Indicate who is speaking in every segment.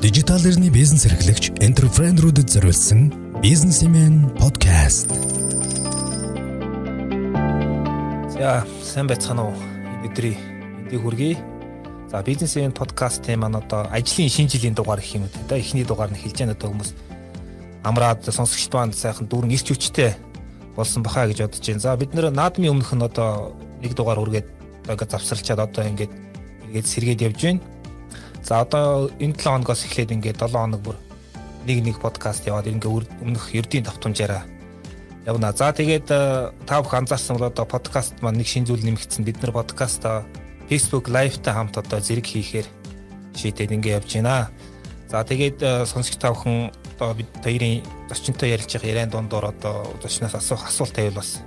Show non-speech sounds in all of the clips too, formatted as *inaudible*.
Speaker 1: Дижитал эрхний бизнес эрхлэгч энтерпренерүүдэд зориулсан бизнесмен подкаст.
Speaker 2: За сайн байцгаана уу? Өдрий эндийг хүргэе. За бизнесмен подкастын маань одоо ажлын шинэ жилийн дугаар гэх юм үү? Одоо эхний дугаар нь хэлж яана одоо хүмүүс амраад сонсогчд маань сайхан дүүрэн ирч хүчтэй болсон бахаа гэж бодож байна. За бид нэр наадмын өмнөх нь одоо нэг дугаар үргээд одоо завсарлчаад одоо ингээд эргээд сэргээд явж байна. За одоо энэ 7 хоногоос эхлээд ингээд 7 хоног бүр нэг нэг подкаст яваад ингээд өмнөх ердийн давтамжаараа явна. За тэгээд э, та бүхэн анзаарсан бол одоо подкаст маань нэг шинэ зүйл нэмэгдсэн. Бид нар подкаст Facebook Live-тай хамт одоо зэрэг хийхээр шийдээд ингээд явж байна. За тэгээд э, сонсогч та бүхэн одоо бид хоёрын зочинтой ярилж байгаа яриан дундор одоо зочноос асуух асуулт тавил бас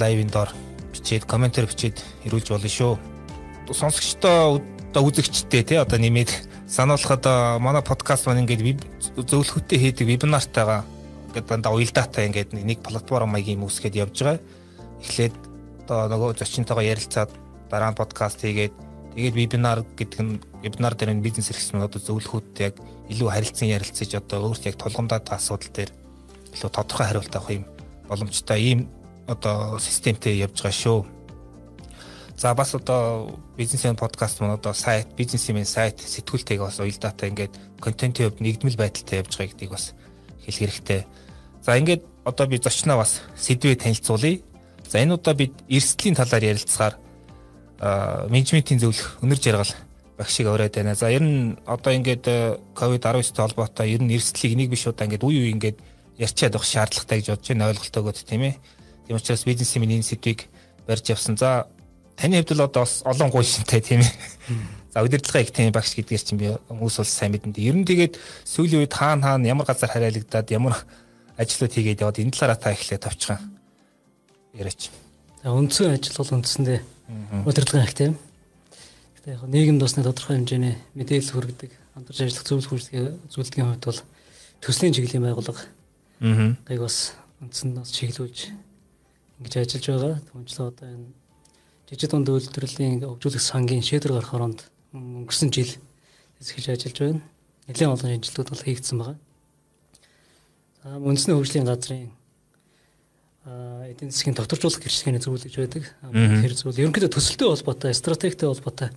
Speaker 2: лайвын доор бичээд комментээр бичээд ирүүлж болно шүү. Сонсогчтой одоо үзэгчтэй тий одоо нэмээд сануулхад манай подкаст маань ингээд зөвлөхөттэй хийдэг вебинартайгаа ингээд дандаа уялдаатай ингээд нэг платформ маягийн үүсгээд явж байгаа. Эхлээд одоо нөгөө зочинтойгоо ярилцаад дараа нь подкаст хийгээд тэгээд вебинар гэдэг нь вебинар дээр нь бизнес эрхлэн одоо зөвлөхөд яг илүү харилцан ярилцаж одоо өөрт яг тулгамдаад асуудал дээр илүү тодорхой хариулт авах юм боломжтой ийм одоо системтэй явж байгаа шүү. За бас одоо бизнесийн подкаст маань одоо сайт, бизнесийн сайт сэтгүүлтэйгээ бас уялдаатай ингээд контентын хувьд нэгдмэл байдалтай явж байгаа гэдгийг бас хэлэх хэрэгтэй. За ингээд одоо би зочноо бас сэдвээ танилцуулъя. За энэ удаа бид эрсдлийн талаар ярилцахаар менежментийн зөвлөх өнөр жаргал багшиг аваад байна. За ер нь одоо ингээд ковид-19-тэй холбоотой ер нь эрсдлийг нэг биш удаа ингээд үе үе ингээд ярьчаад авах шаардлагатай гэж бодож байна ойлголтоогоо тийм ээ. Тийм учраас бизнесийн энэ сэдвийг барьж явсан. За таны хувьд л одоо бас олон гуй шинтэй тийм ээ. За удирдлагын их тийм багш гэдгээр чинь би хүмүүс бол сайн мэдэн. Ер нь тэгээд сүүлийн үед хаана хаана ямар газар хараалагдаад ямар ажлууд хийгээд яваад энэ талаараа та ихлэ тавчхан яриач.
Speaker 3: За үндсэн ажил бол үндсэндээ удирдлагын их тийм. Гэтэ яг нийгэмд усны тодорхой хэмжээний мэдээлэл хүргэдэг хамтарч ажиллах зөвлөх үйлчлэгийн зөвлөдгийн хувьд бол төслийн чиглэлийн байгууллага. Аа. Гайг бас үндсэнд бас чиглүүлж ингэж ажиллаж байгаа. Түүнчлээ одоо энэ жижиг дунд үйлдвэрлэлийн хөгжүүлэх сангийн шийдвэр гарах оронд өнгөрсөн жил хэсгэж ажиллаж байна. Нэлээд олон шинжилгүүд бол хийгдсэн байгаа. За үндэсний хөгжлийн газрын эдийн засгийн докторжуулах гэрчлэгийн зөвлөж байдаг. Тэр зөвл ерөнхийдөө төсөлтэй холбоотой, стратегтэй холбоотой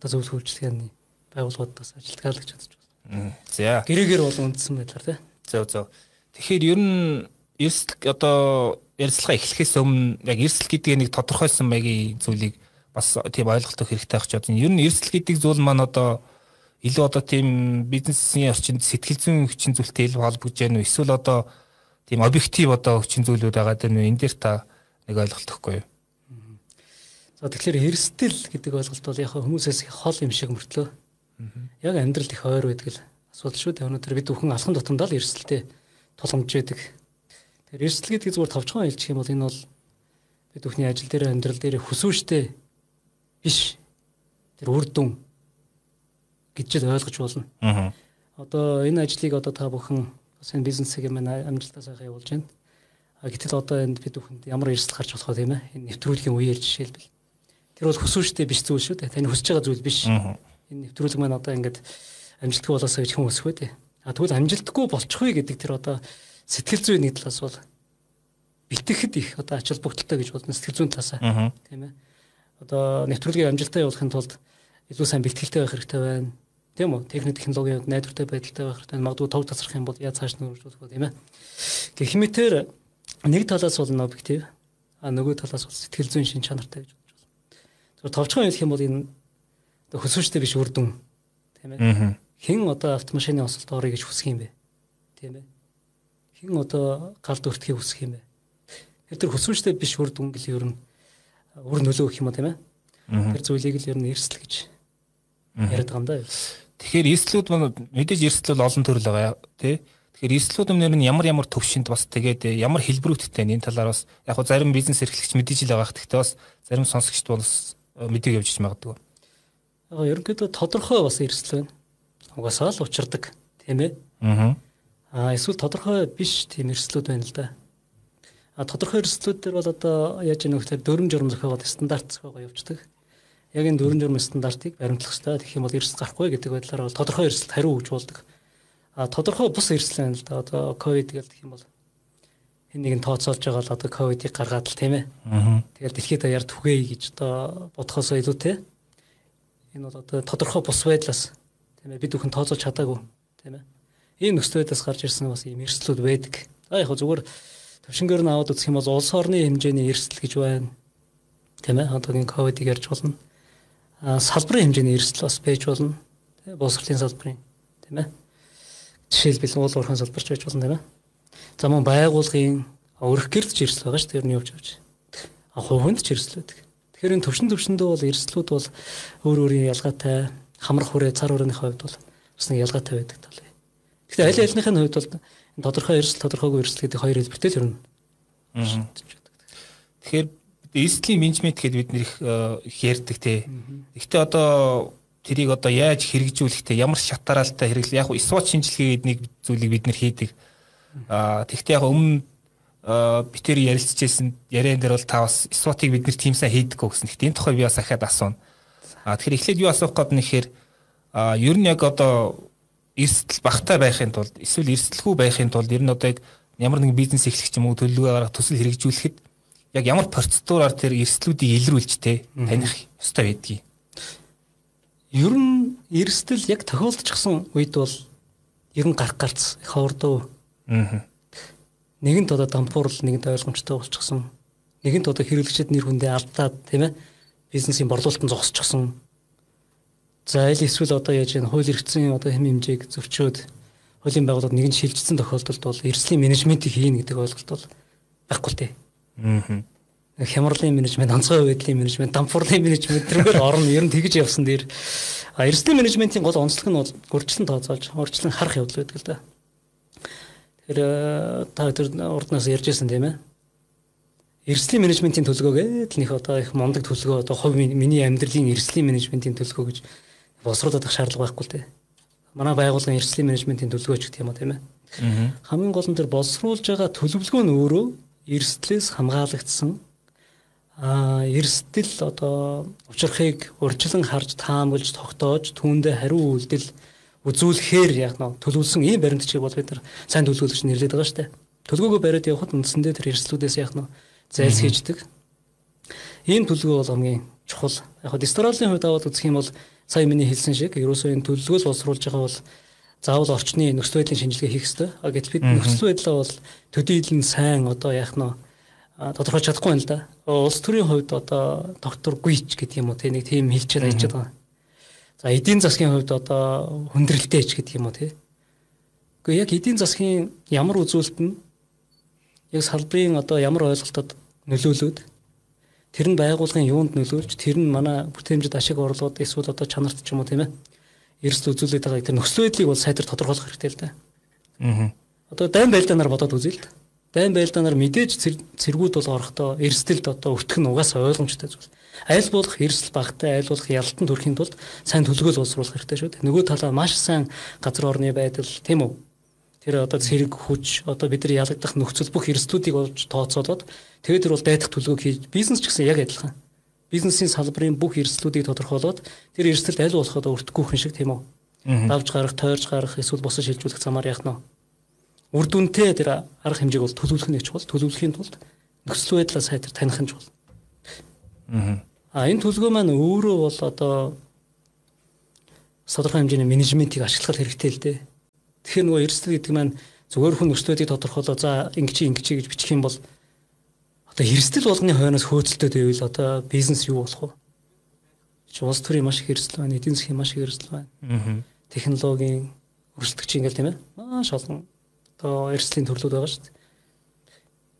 Speaker 3: одоо зөвлөх хөгжлөгийн байгууллагуудаас ажилтгаалж чадж байна. За. Гэрээгээр бол үндсэн байдлаар тий.
Speaker 2: Зөв зөв. Тэгэхээр ер нь эрсдэл одоо ярилцлага эхлэхээс өмнө яг эрсдэл гэдэг нэг тодорхойлсон маягийн зүйлийг бас тийм ойлголт өгөх хэрэгтэй байх ч бодсон. Ер нь эрсдэл гэдэг зүйл маань одоо илүү одоо тийм бизнесийн орчинд сэтгэл зүйн хүчин зүйлтэй илүү холбогдож байна уу? Эсвэл одоо тийм объектив одоо хүчин зүйлүүд байгаа даа нэ энэ дээр та нэг ойлголт өгөхгүй юу?
Speaker 3: За тэгэхээр эрсдэл гэдэг ойлголт бол яг хүмүүсээс хол юм шиг мөртлөө. Яг амьдрал их ойр байдаг л асуудал шүү дээ. Өнөөдөр бид бүхэн алхан тутамдаа л эрсдэлтэй тулгамж байдаг Тэгэхээр эрсдэл гэдэг зүгээр товчхон хэлчих юм бол энэ бол бид бүхний ажил дээр амьдрал дээр хүсвэжтэй биш. Тэр үр дүн гэж л ойлгож болно. Аа. Одоо энэ ажлыг одоо та бүхэн бас энэ бизнесийг маань амжилттай сайхан явуулж байна. А гэтэл одоо энд бид бүхэнд ямар эрсдэл гарч болох вэ тийм ээ? Энэ нэвтрүүлгийн үеэр жишээлбэл. Тэр бол хүсвэжтэй биш зүйл шүү дээ. Таны хүсэж байгаа зүйл биш. Энэ нэвтрүүлэг маань одоо ингээд амжилтгүй болоосоо гэж хүн өсөх үү. А тэгвэл амжилтгүй болчихгүй гэдэг тэр одоо сэтгэл зүйн нэг талаас бол битгэхэд их одоо ач холбогдолтой гэж бодно сэтгэл зүйн талаасаа тийм ээ. Одоо нэвтрүүлгийн амжилттай явуулахын тулд илүү сайн бэлтгэлтэй байх хэрэгтэй байна. Тийм үү? Техник технологийн найдвартай байдалтай байх хэрэгтэй. Магадгүй тог тасрах юм бол яаж цааш нь өргөжүүлэх вэ тийм ээ. Гэх мэтэр нэг талаас бол н объектив а нөгөө талаас бол сэтгэл зүйн шин чанартай гэж бодож байна. Тэгэхээр товчхон хэлэх юм бол энэ хөсвөчтэй биш үр дүн тийм ээ. Хэн одоо автомашины осолд орё гэж хүсэх юм бэ? Тийм ээ хэн одоо галд өртөхийг хүсэх юм бэ? Тэр хүсвэнчтэй биш үр дүн гэл ер нь үр нөлөө гэх юм уу тийм ээ? Тэр зүйлийг л ер нь эрсдэл гэж яриад байгаа юм да.
Speaker 2: Тэгэхээр эрсдлүүд маань мэдээж эрсдэл олон төрөл байгаа тий. Тэгэхээр эрсдлүүд өмнөр нь ямар ямар төвшөнд бас тэгээд ямар хэлбэрүүдтэй энэ талаар бас яг хөө зарим бизнес эрхлэгч мэдээж л байгаа. Гэхдээ бас зарим сонсогчд бол мэдээг явж магадгүй.
Speaker 3: Яг ерөнхийдөө тодорхой бас эрсдэл байна. Угасаал учирдаг тийм ээ. Аа А эсвэл тодорхой биш тийм эрсдлүүд байна л да. А тодорхой эрсдлүүд дээр бол одоо яаж яах вэ дөрөм журам зохиогоод стандарт зохиогоо явуулдаг. Яг энэ дөрвөн журмын стандартыг баримтлах хэрэгтэй. Тэгэх юм бол эрсдэл гарахгүй гэдэг байдлаар бол тодорхой эрсдэлд хариу өгж болдог. А тодорхой бус эрсдэл байна л да. Одоо ковид гэдэг юм бол хэн нэгэн тооцоолж байгаа л одоо ковидыг гаргаад л тийм ээ. Тэгэл дэлхийд даяар түгээе гэж одоо бодхоос илүүтэй. Энэ бол одоо тодорхой бус байдлаас тийм ээ бид бүхэн тооцоолж чадаагүй тийм ээ. Энэ нөхцөл байдлаас гарч ирсэн бас ийм эрсдлүүд байдаг. А яг зүгээр төвшингээр нь аваад үзэх юм бол улс орны хэмжээний эрсдэл гэж байна. Тийм ээ. Одоогийн ковидыг ярьж болно. А салбарын хэмжээний эрсдэл бас байж болно. Тийм боловсролын салбарын тийм ээ. Жишээлбэл уул уурхайн салбарч байж болно тийм ээ. За мөн байгуулгын өрх гэрд ч эрсдэл байгаа шүү. Ер нь явж явж. А хувинд ч эрсдэл байдаг. Тэгэхээр энэ төвшин төвшөндөө бол эрсдлүүд бол өөр өөрийн ялгаатай хамрах хүрээ цар хүрээний хувьд бол бас нэг ялгаатай байдаг тал. Гэхдээ аль альныхын хувьд бол тодорхой эрсдэл тодорхойгүй эрсдэл гэдэг хоёр хэлбэртэй л өрнө.
Speaker 2: Тэгэхээр эрсдлийн менежмент гэдээ бид нэр их ярьдаг те. Гэхдээ одоо тэрийг одоо яаж хэрэгжүүлэх те ямар шатараалтай хэрэглэх яг SWOT шинжилгээ гэдэг нэг зүйлийг бид нэр хийдэг. Аа тэгвэл яг өмнө битэр ярилцчихсэн яриан дээр бол та бас SWOT-ыг бид нэр тийм сайн хийдэггүй гэсэн. Гэхдээ энэ тухай би бас ахаад асууна. Аа тэгэхээр эхлээд юу асуух гээд нэхэр аа ер нь яг одоо эрсдэл багтай байхын тулд эсвэл эрсдэлгүй байхын тулд ер нь одоо яг ямар нэгэн бизнес эхлэх юм уу төлөвлөгөө гаргах төсөл хэрэгжүүлэхэд яг ямар процедураар тэр эрсдлүүдийг илрүүлж те таних ёстой байдгийг.
Speaker 3: Ер нь эрсдэл яг тохиолдчихсан үед бол ер нь гарах гарц их ховордоо. Аа нэгэнт одоо дампуурл нэгэнт ойлгомжтой болчихсон. Нэгэнт одоо хэрэглэгчид нэр хүндээ алдаад тийм ээ бизнесийн борлуулалтанд зогсчихсон. За аль эсвэл одоо яаж энэ хууль эрхцэн одоо хэм хэмжээг зөрчөөд хуулийн байгууллагад нэгэн шилжсэн тохиолдолд бол эрслийн менежментийг хийн гэдэг ойлголт бол байхгүй л дээ. Аа. Хямралын менежмент, онцгой байдлын менежмент, дампуурлын менежмент тэргээр орно ер нь тэгж явсан дээр эрслийн менежментийн гол онцлог нь бол урьдчилан тооцоолж, урьдчилан харах явдал байдаг л да. Тэр э, та тэр урднаас ярьжсэн тийм ээ. Эрслийн менежментийн төлөвлөгөө гэдэг нэг одоо их мундаг төлөвлөгөө одоо хувь миний амьдралын эрслийн менежментийн төлөвлөгөө гэж босруулах шаардлага байхгүй л дээ. Манай байгууллагын эрслийн менежментийн төлөвлөгөөч гэх юм уу тийм ээ. Хамгийн гол нь тэр боловсруулж байгаа төлөвлөгөө нь өөрөө эрсдлээс хамгаалагдсан а эрсдэл одоо учрахыг урьдчилан харж таамаглаж тогтоож түүндээ хариу үйлдэл үзүүлэхээр яг нь төлөвлөсөн ийм баримтчиг бол бид нар сайн төлөвлөгч нэрлэдэг байгаа шүү дээ. Төлөвлөгөөгөө бариад явхад үндсэндээ тэр эрсдлүүдээс яг нь зайлс хийждэг. Ийм төлөвлөгөө бол хамгийн чухал. Яг нь дисторолийн хувьд аваад үзэх юм бол сая миний хэлсэн шиг ерөөсөө энэ төлөвлөгөөс боловсруулж байгаа бол заавал орчны нөхцөл байдлын шинжилгээ хийх хэрэгтэй. А гэтэл бид нөхцөл байдлаа бол төдийлэн сайн одоо яах нь тодорхойлж чадахгүй юм л да. Улс төрийн хувьд одоо доктор Гүйч гэдэг юм уу те нэг тийм хэлж чадаад байгаа. За эдийн засгийн хувьд одоо хүндрэлтэй ч гэдэг юм уу тий. Гэхдээ яг эдийн засгийн ямар үзүүлэлт нь яг салбарын одоо ямар ойлголтод нөлөөлөд тэр нь байгууллагын юунд нөлөөлж тэр нь манай бүтээмжид ашиг орлогод эсвэл одоо чанарт ч юм уу тийм ээ эрсд үзүүлээд байгаа тэр нөхцөл байдлыг бол сайтар тодорхойлох хэрэгтэй л да. Аа. Одоо дайм байлдаанаар бодоод үзье л да. Дайм байлдаанаар мэдээж цэргүүд бол орохдоо эрсдэлд одоо өртөх нь угаасаа ойлгомжтой зүйл аль болох эрсэл багтай аль болох ялтан төрхийн тулд сайн төлөвлөгөө боловсруулах хэрэгтэй шүү дээ. Нөгөө талаа маш сайн газар орны байдал тийм үү? Тэр одоо цэрэг хүч одоо бид нар ялагдах нөхцөл бүх эрсдлүүдийг олж тооцоолоод тэгээд тэр бол дайдах төлөвлөгөө хийж бизнес ч гэсэн яг адилхан. Бизнесийн салбарын бүх эрсдлүүдийг тодорхойлоод тэр эрсдэлд аль болох одоо өртөхгүй хүн шиг тийм үү? Давж гарах, тойрж гарах эсвэл босоо шилжүүлэх замаар яах нь үр дүнтэй тэр арга хэмжээг бол төлөвлөх нь чухал. Төлөвлөхийн тулд нөхцөл байдлаа сайтар таних нь чухал. Аа. Энэ төлгөө маань өөрөө бол одоо тодорхой хэмжээний менежментийг ашиглах хэрэгтэй л дээ. Тэгэхээр нөгөө эрсдэл гэдэг маань зүгээр хүн өрсөлдөөдийг тодорхойлоо за ингэчи ингэчи гэж бичих юм бол одоо эрсдэл болгоны хойноос хөөцөлтөд байвал одоо бизнес юу болох вэ? Улс төрийн маш их эрсдэл байна, эдийн засгийн маш их эрсдэл байна. Технологийн өрсөлдөгч ингээл тийм ээ. Маш олон одоо эрсдлийн төрлүүд байгаа шүү дээ.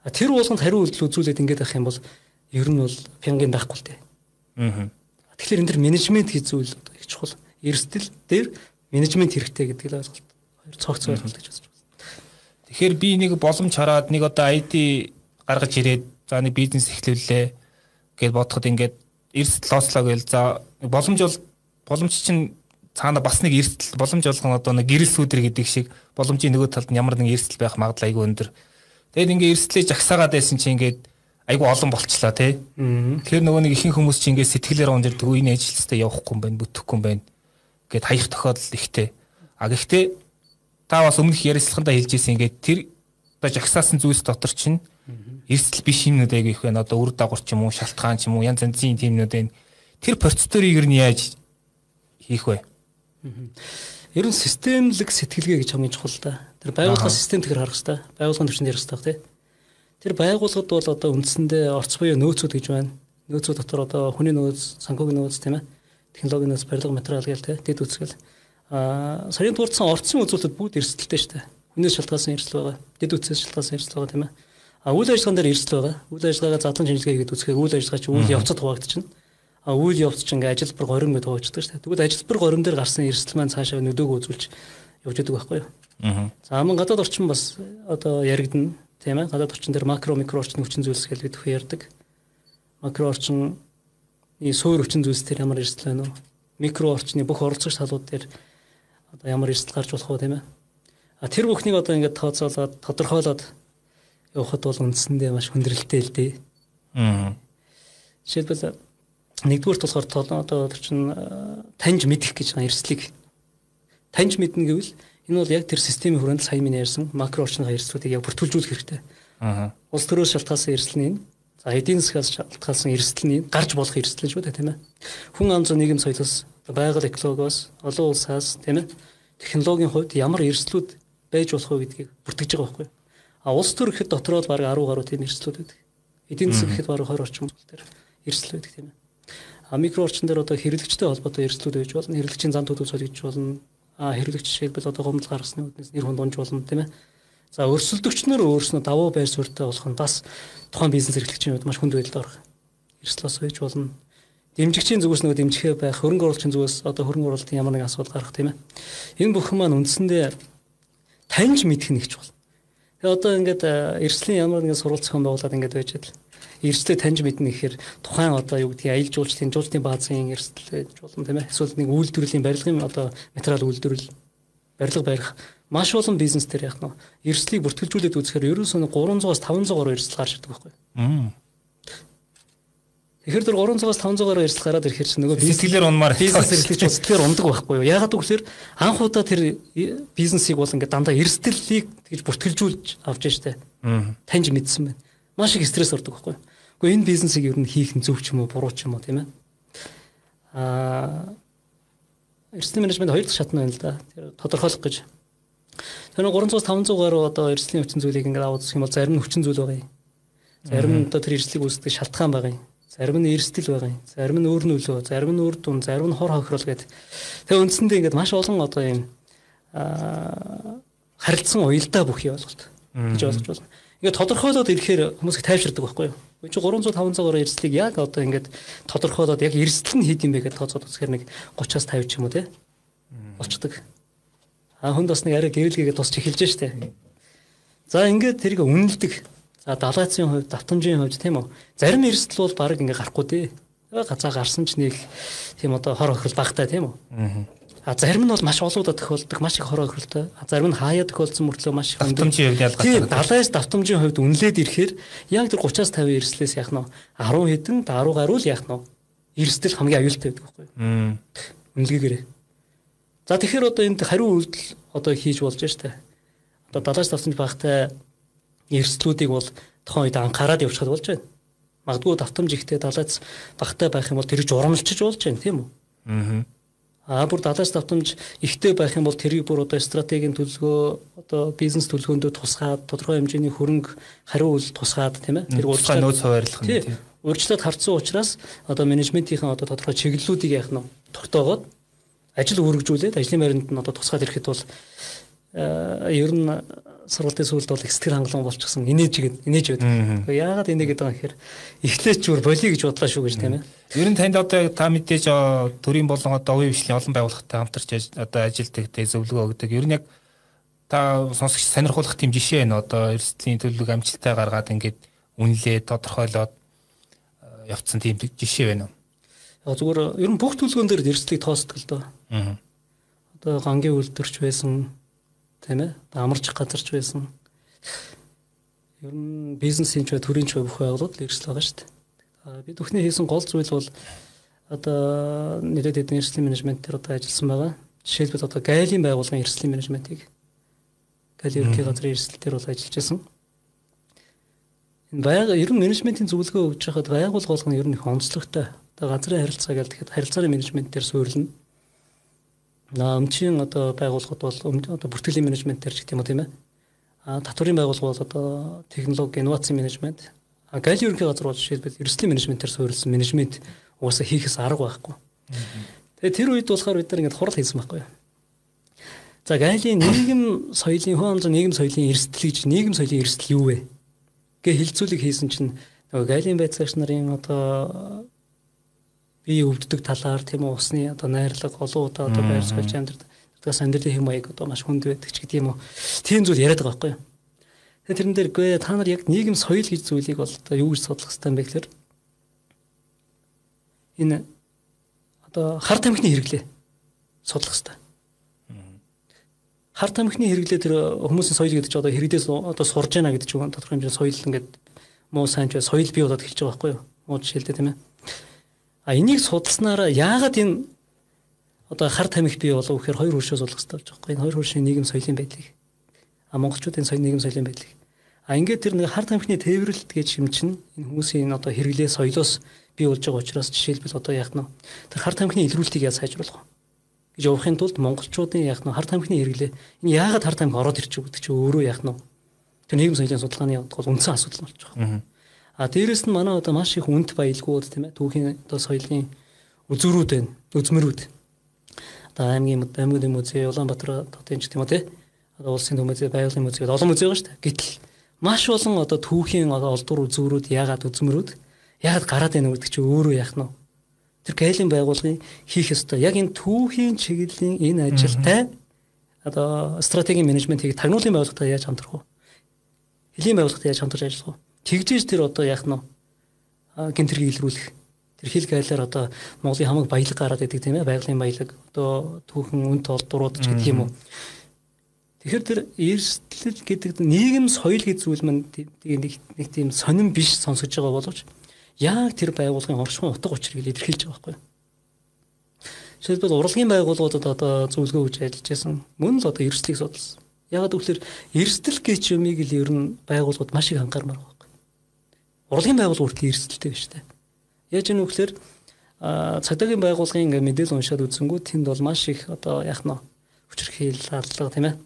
Speaker 3: А тэр болгонд хариу үйлдэл үзүүлээд ингээд авах юм бол ер нь бол пянгийн байхгүй л дээ. Аа. Тэгэхээр энэ дэр менежмент хийж зүйл их чухал. Эрсдэл дээр менежмент хэрэгтэй гэдэг л ойлголт. Цогц ойлголт гэж үзэж байна.
Speaker 2: Тэгэхээр би нэг боломж хараад нэг одоо ID гаргаж ирээд за нэг бизнес эхлүүллээ гэж бодоход ингээд эрсдэл лоослоо гээл за боломж бол боломж чинь цаана бас нэг эрсдэл боломж болгоно одоо нэг гэрэл сүдэр гэдэг шиг боломжийн нөгөө талд ямар нэгэн эрсдэл байх магадлал айгүй өндөр. Тэгэд ингээ эрсдлээ жагсаагаад байсан чинь ингээд айгу олон болчлаа тий. Тэгэхээр нөгөө нэг ихэнх хүмүүс чинь ингээд сэтгэлээр унжирдаг энэ ажилстай явахгүй юм байна, бүтэхгүй юм байна гэд хаях тохиолдол ихтэй. А гэхдээ та бас өмнөх ярилцлагандаа хэлж ирсэн ингээд тэр одоо жагсаасан зүйлс дотор чинь эрсдэл биш юмнууд айгу их байна. Одоо үр дагавар ч юм уу, шалтгаан ч юм уу, янз янзын тиймнүүд байна. Тэр процедурыг нь яаж хийх вэ?
Speaker 3: Ер нь системлэг сэтгэлгээ гэж хамгийн чухал да. Тэр байгууллага систем тэгэхээр харах хэрэгтэй. Байгууллагын түвшинд ярих хэрэгтэй тий. Тэр байгууллагад бол одоо үндсэндээ орц буюу нөөцүүд гэж байна. Нөөцүүд дотор одоо хүний нөөц, санхүүгийн нөөц тийм ээ. Технологийн нөөц, барилга материал гээл тийм дэд үсгэл. Аа сарын дурдсан орцсон үзүүлэлтүүд бүгд эрсдэлтэй шүү дээ. Хүнээс шалтгаалсан эрсдэл байгаа. Дэд үсгээс шалтгаалсан эрсдэл байгаа тийм ээ. А үйл ажиллагаан дээр эрсдэл байгаа. Үйл ажиллагаагаа задлан шинжилгээ хийгээд үсгээг үйл ажиллагаа чи үйл явцад хуваагдчихна. А үйл явц чинь ингээ ажилбар горим гэдэг хуваагддаг шүү дээ. Тэгвэл ажилбар горим дээр гарсан эрсдэл маань цаашаа нөдөөгөө үзүүлж явж идэг байхгүй юу? Аа. За аман гадаад орчин бас одоо яригдана тийм ээ гадаад орчин дээр макро микро орчин хүчин зүйлс гэж бид хөө ярьдаг. Макро орчны суур хүчин зүйлс дээр ямар эрсдэл байна уу? Микро орчны бүх оролцогч талууд дээр одоо ямар эрсдэл гарч болох вэ тийм ээ? А тэр бүхнийг одоо ингээд тооцоолоод тодорхойлоод явахад бол үндсэндээ маш хүндрэлтэй л дээ. Аа. Жишээлбэл нэгдүгürt болохоор одоо тэр чин таньж мэдэх гэж эрсдлийг таньж мэднэ гэвэл Энэ бол яг тэр системийн хүрээнд сая минь ярьсан макро орчны эрсдлүүдийг яг бүртгүүлжүүлэх хэрэгтэй. Аа. Улс төрөөс шалтгаалсан эрсдэл нь за эдийн засгаас шалтгаалсан эрсдэл нь гарч болох эрсдэл шүү дээ тийм ээ. Хүн ам зүйн нийгэм соёлоос байгаль экологоос олон улсаас тийм ээ технологийн хувьд ямар эрсдлүүд байж болох вэ гэдгийг бүртгэж байгаа байхгүй. А улс төр гэхэд дотроо л баг 10 гаруй тийм эрсдлүүд байдаг. Эдийн засаг гэхэд баг 20 орчим төр эрсдэл байдаг тийм ээ. А микро орчин дээр одоо хэрэглэгчтэй холбоотой эрсдлүүд байж болно. Хэрэглэгчийн зан төлөв солигдож болно хэрэглэгч жишээлбэл одоо гомдол гаргасны үднэс нэр хүнд унж болно тийм ээ. За өрсөлдөгч нар өөрснөө давуу байр суурьтай болох нь бас тухайн бизнес эрхлэгчийн хувьд маш хүнд байдалд орох эрсдэл бас байж болно. Дэмжигчийн зүгээс нөгөө дэмжихээ байх, хөрөнгө оруулагчийн зүгээс одоо хөрөнгө оруулалтын ямар нэгэн асуудал гарах тийм ээ. Энэ бүхэн маань үндсэндээ таньж мэдэх их чухал. Тэгээ одоо ингээд эрсдлийн ямар нэгэн сурвалж зохион байгуулад ингээд байж байгаа эрсдэлээ таньж мэднэ гэхээр тухайн одоо юу гэдгийг аялал жуулчлалын жуулчдын баазын эрсдэл болно тийм ээ. Эсвэл нэг үйлдвэрлэлийн барилгын одоо материал үйлдвэрлэл барилга барих маш олон бизнес төр яг нь эрсдлийг бүртгэлжүүлээд үзэхээр ерөөсөө 300-аас 500 гаруй эрсдэл гарч ирдэг байхгүй. Тэгэхээр тэр 300-аас 500 гаруй эрсдэл гараад ирэхээр чинь нөгөө
Speaker 2: бизнесээр унмаар
Speaker 3: бизнес эрхлэгч үзлэхээр ундаг байхгүй юу? Яагаад гэвэл анх удаа тэр бизнесийг бол ингээд дандаа эрсдлийг тэгж бүртгэлжүүлж авч штэ. Таньж мэдсэн байна. Маш их стресс ордог байхгүй юу? Гэхдээ энэ бизнесийг ер нь хийх нь зөв ч юм уу, буруу ч юм уу тийм ээ. Аа эрсдэл менежмент хоёр дахь шат нь байна л да. Тэр тодорхойлох гэж. Тэр 300-500 гаруй одоо эрсдлийн хүчин зүйлийг ингээд аваад үзэх юм бол зарим нь хүчин зүйл байгаа юм. Зарим нь одоо тэр эрсдлийг үүсгэх шалтгаан байгаа юм. Зарим нь эрсдэл байгаа юм. Зарим нь өөр нөлөө, зарим нь үр дүн, зарим нь хор хохирол гэдэг. Тэгээ үндсэндээ ингээд маш олон одоо юм аа харилцсан уялдаа бүхий ойлголт гэж ойлгож байна. Ингээд тодорхойлоод ирэхээр хүмүүс их тайвширдаг байхгүй юу? Үгүй чи 300 500 гаруй эрсдлийг яг одоо ингээд тодорхойлоод яг эрсдэл нь хэд юм бэ гэдээ тооцоод үзэхээр нэг 30-аас 50 ч юм уу те болчдөг. А хүнд бас нэг арай гэрэлгээгээ тусч эхэлж штэ. За ингээд тэрийг үнэлдэг. За далайцын хувьд, давтамжийн хувьд тийм үү? Зарим эрсдэл бол баг ингээ гарахгүй дээ. Гацаа гарсан ч нэг тийм одоо хор охирол багтай тийм үү? Аа А зарим нь бол маш олоодаа тохиолдог, маш их хороо охиролтой. А зарим нь хаяа тохиолдсон мөртлөө маш их
Speaker 2: давтамжийн хувьд ялгаатай.
Speaker 3: Тийм, далайс давтамжийн хувьд үнэлээд ирэхээр яг тэр 30-аас 50 эрслээс яах нь 10 хэдэн 10 гаруй л яах нь эрсдэл хамгийн аюултай байдаг байхгүй юу? Үнэлгээгээрээ. За тэгэхээр одоо энд хариу үйлдэл одоо хийж болж штэ. Одоо далайс давтамж багтай эрсдлүүдийг бол тухайн үед анхаарал явуулчихад болж байна. Магадгүй давтамж ихтэй далайц багтай байх юм бол тэр журамлчиж болж байна тийм үү? Аа А бүр далаас давтамж ихтэй байх юм бол тэрийг бүр одоо стратегийн төлөвлөгөө одоо бизнес төлөвлөгөөндөө тусгаад тодорхой хэмжээний хөрөнгө хариу үйл тусгаад тийм ээ
Speaker 2: тэр урьдчилан нөөц хуваарлах
Speaker 3: нь тийм урьдчилаад харцсан учраас одоо менежментийн одоо тодорхой чиглэлүүдийг яах нь тогтоогоод ажил үргэлжлүүлээд ажлын байранд нь одоо тусгаад ирэхэд бол ер нь сургалтын сүлд бол их сэтгэл хангалуун болчихсон инээж инээж байдаг. Яагаад инээ гэдэг юм гэхээр эхлээч зүгээр болиё гэж бодлоо шүү гэж тийм ээ.
Speaker 2: Ер нь танд одоо та мэдээж төрийн болон одоо хувийн хвшлийн олон байгууллагатай хамтарч одоо ажилдаг тэ зөвлөгөө өгдөг. Ер нь яг та сонсогч сонирхуулах тийм жишээ байна. Одоо эрсдлийн төлөв амжилттай гаргаад ингээд үнэлээ тодорхойлоод явцсан тийм жишээ байна уу?
Speaker 3: Зүгээр ер нь бүх төлөвлөгөөн дээр эрсдлийг тоосдог л доо. Аа. Одоо гангийн үйлдвэрч байсан тийм ээ амарч газарч байсан Ер нь бизнесийн ч бай төрийн ч бай бүх байгууллагууд л эрсдэл байгаа шүү дээ. Бид бүхний хийсэн гол зүйл бол одоо нэлээд хэдэн эрсдлийн менежмент төр одоо ажилласан байгаа. Жишээлбэл одоо гайлын байгууллагын эрсдлийн менежментийг гайл ерөнхий газрын эрсдэл төр бол ажиллаж байсан. Энэ байга ер нь менежментийн зөвлөгөө өгж байхад байгууллага болгоно ер нь их онцлогтой. Одоо газрын харилцаа гэдэг тэгэхэд харилцааны менежмент дээр суурилна. Намчин одоо байгууллагууд бол одоо бүртгэлийн менежмент ч гэх юм уу тийм ээ. А татварын байгууллага бол одоо технологи, инновац менежмент. А гайл ерөнхий газар бол жишээлбэл эрсдлийн менежментээр суурилсан менежмент угаасаа хийхээс арга байхгүй. Тэгээ тэр үед болохоор бид нар ингээд хурал хийсэн байхгүй юу. За гайлын нийгэм соёлын амзан нийгэм соёлын эрсдэл гэж нийгэм соёлын эрсдэл юу вэ? гэ хилцүүлэг хийсэн чинь нөгөө гайлын байцаагч нарын одоо бие өвддөг талаар тийм үү усны одоо найрлага олон удаа одоо байр суурьж амьдрал тэгээс амьдралын хэм маяг одоо маш хүнд байдаг ч гэдэг юм уу тийм зүйл яриад байгаа байхгүй юу? Тэгээ тэрэн дээр гээ та нар яг нийгэм соёл гэж зүйлийг бол одоо юу гэж судлах хэрэгтэй юм бэ гэхээр энэ одоо хар тамхины хэрэглээ судлах хэрэгтэй хар тамхины хэрэглээ тэр хүмүүсийн соёл гэдэг чинь одоо хэрэгдээс одоо сурж яана гэдэг чинь тодорхой хэмжээний соёл ингээд муу сайн ч соёл бий болоод эхэлж байгаа байхгүй юу? Муу жишээлдээ тийм ээ. А энийг судалснараа яагаад энэ одоо хар тамхи бий болов гэхээр хоёр хөршөө судлах хэрэгтэй болж байгаа. Энэ хоёр хөршийн нийгэм соёлын байдлыг. А монголчуудын соёл нийгэм соёлын байдлыг. А ингээд тэр нэг хар тамхины тээвэрлэлт гэж юм чинь энэ хүмүүсийн одоо хэрэглээ соёлоос бий болж байгаа учраас жишээлбэл одоо яах нь тэр хар тамхины илрүүлтийг яаж сайжруулах вэ? гэж явахын тулд монголчуудын яг нь хар тамхины хэрэглээ. Энэ яагаад хар тамхи ороод ирчих вэ гэдэг чи өөрөө яг нь тэр нийгэм соёлын судалгааны бол үндсэн асуудал болж байгаа. А дээрэс нь манай одоо маш их үнд баялгууд тийм ээ түүхийн одоо соёлын үзүүрүүд байна. Үзмэрүүд. Одоо аймгийн аймгийн музей, Улаанбаатар энэ ч тийм үү те. Одоо улсын төв музей, байгалийн музей олон музей байгаа шүү дээ. Гэтэл маш олон одоо түүхийн олдвор үзүүрүүд яагаад үзмэрүүд яагаад гараад байна гэдэг чи өөрөө яах нь тэр гайлын байгууллагын хийх ёстой. Яг энэ түүхийн чиглэлийн энэ ажилтай одоо стратегийн менежментийг тагнуулын байгууллагатай яаж хамтрах вэ? Хэлийн байгууллагатай яаж хамтарч ажиллах вэ? Тэгжээж тэр одоо яах нь гинтэргийг илрүүлэх. Тэр хил гайлаар одоо Монголын хамаг баялаг гараад идэг тийм ээ байгалийн баялаг одоо түүхэн үн толдурууд ч гэдэг юм уу. Тэгэхээр тэр эрсдэл гэдэг нийгэм соёл гэж зүйл маань нэг нэг тийм сонирн биш сонсож байгаа боловч яг тэр байгууллагын оршихуйн утга учирыг илэрхийлж байгаа байхгүй юу. Жишээлбэл урлагийн байгууллагуудад одоо зөвлөгөө өгж ажиллаж байсан мөн л одоо эрсдлийг судалсан. Ягаад гэвэл эрсдэл гэж юмыг л ер нь байгууллагууд маш их анхаармаар байхгүй. Урлагийн байгууллага хүртэл эрсдэлтэй байна шүү дээ. Яаж юм вэ гэхээр цагдаагийн байгууллагын мэдээлэл уншаад үзсэнгүү тэнд бол маш их одоо яах нь хүчирхийл алдлага тийм ээ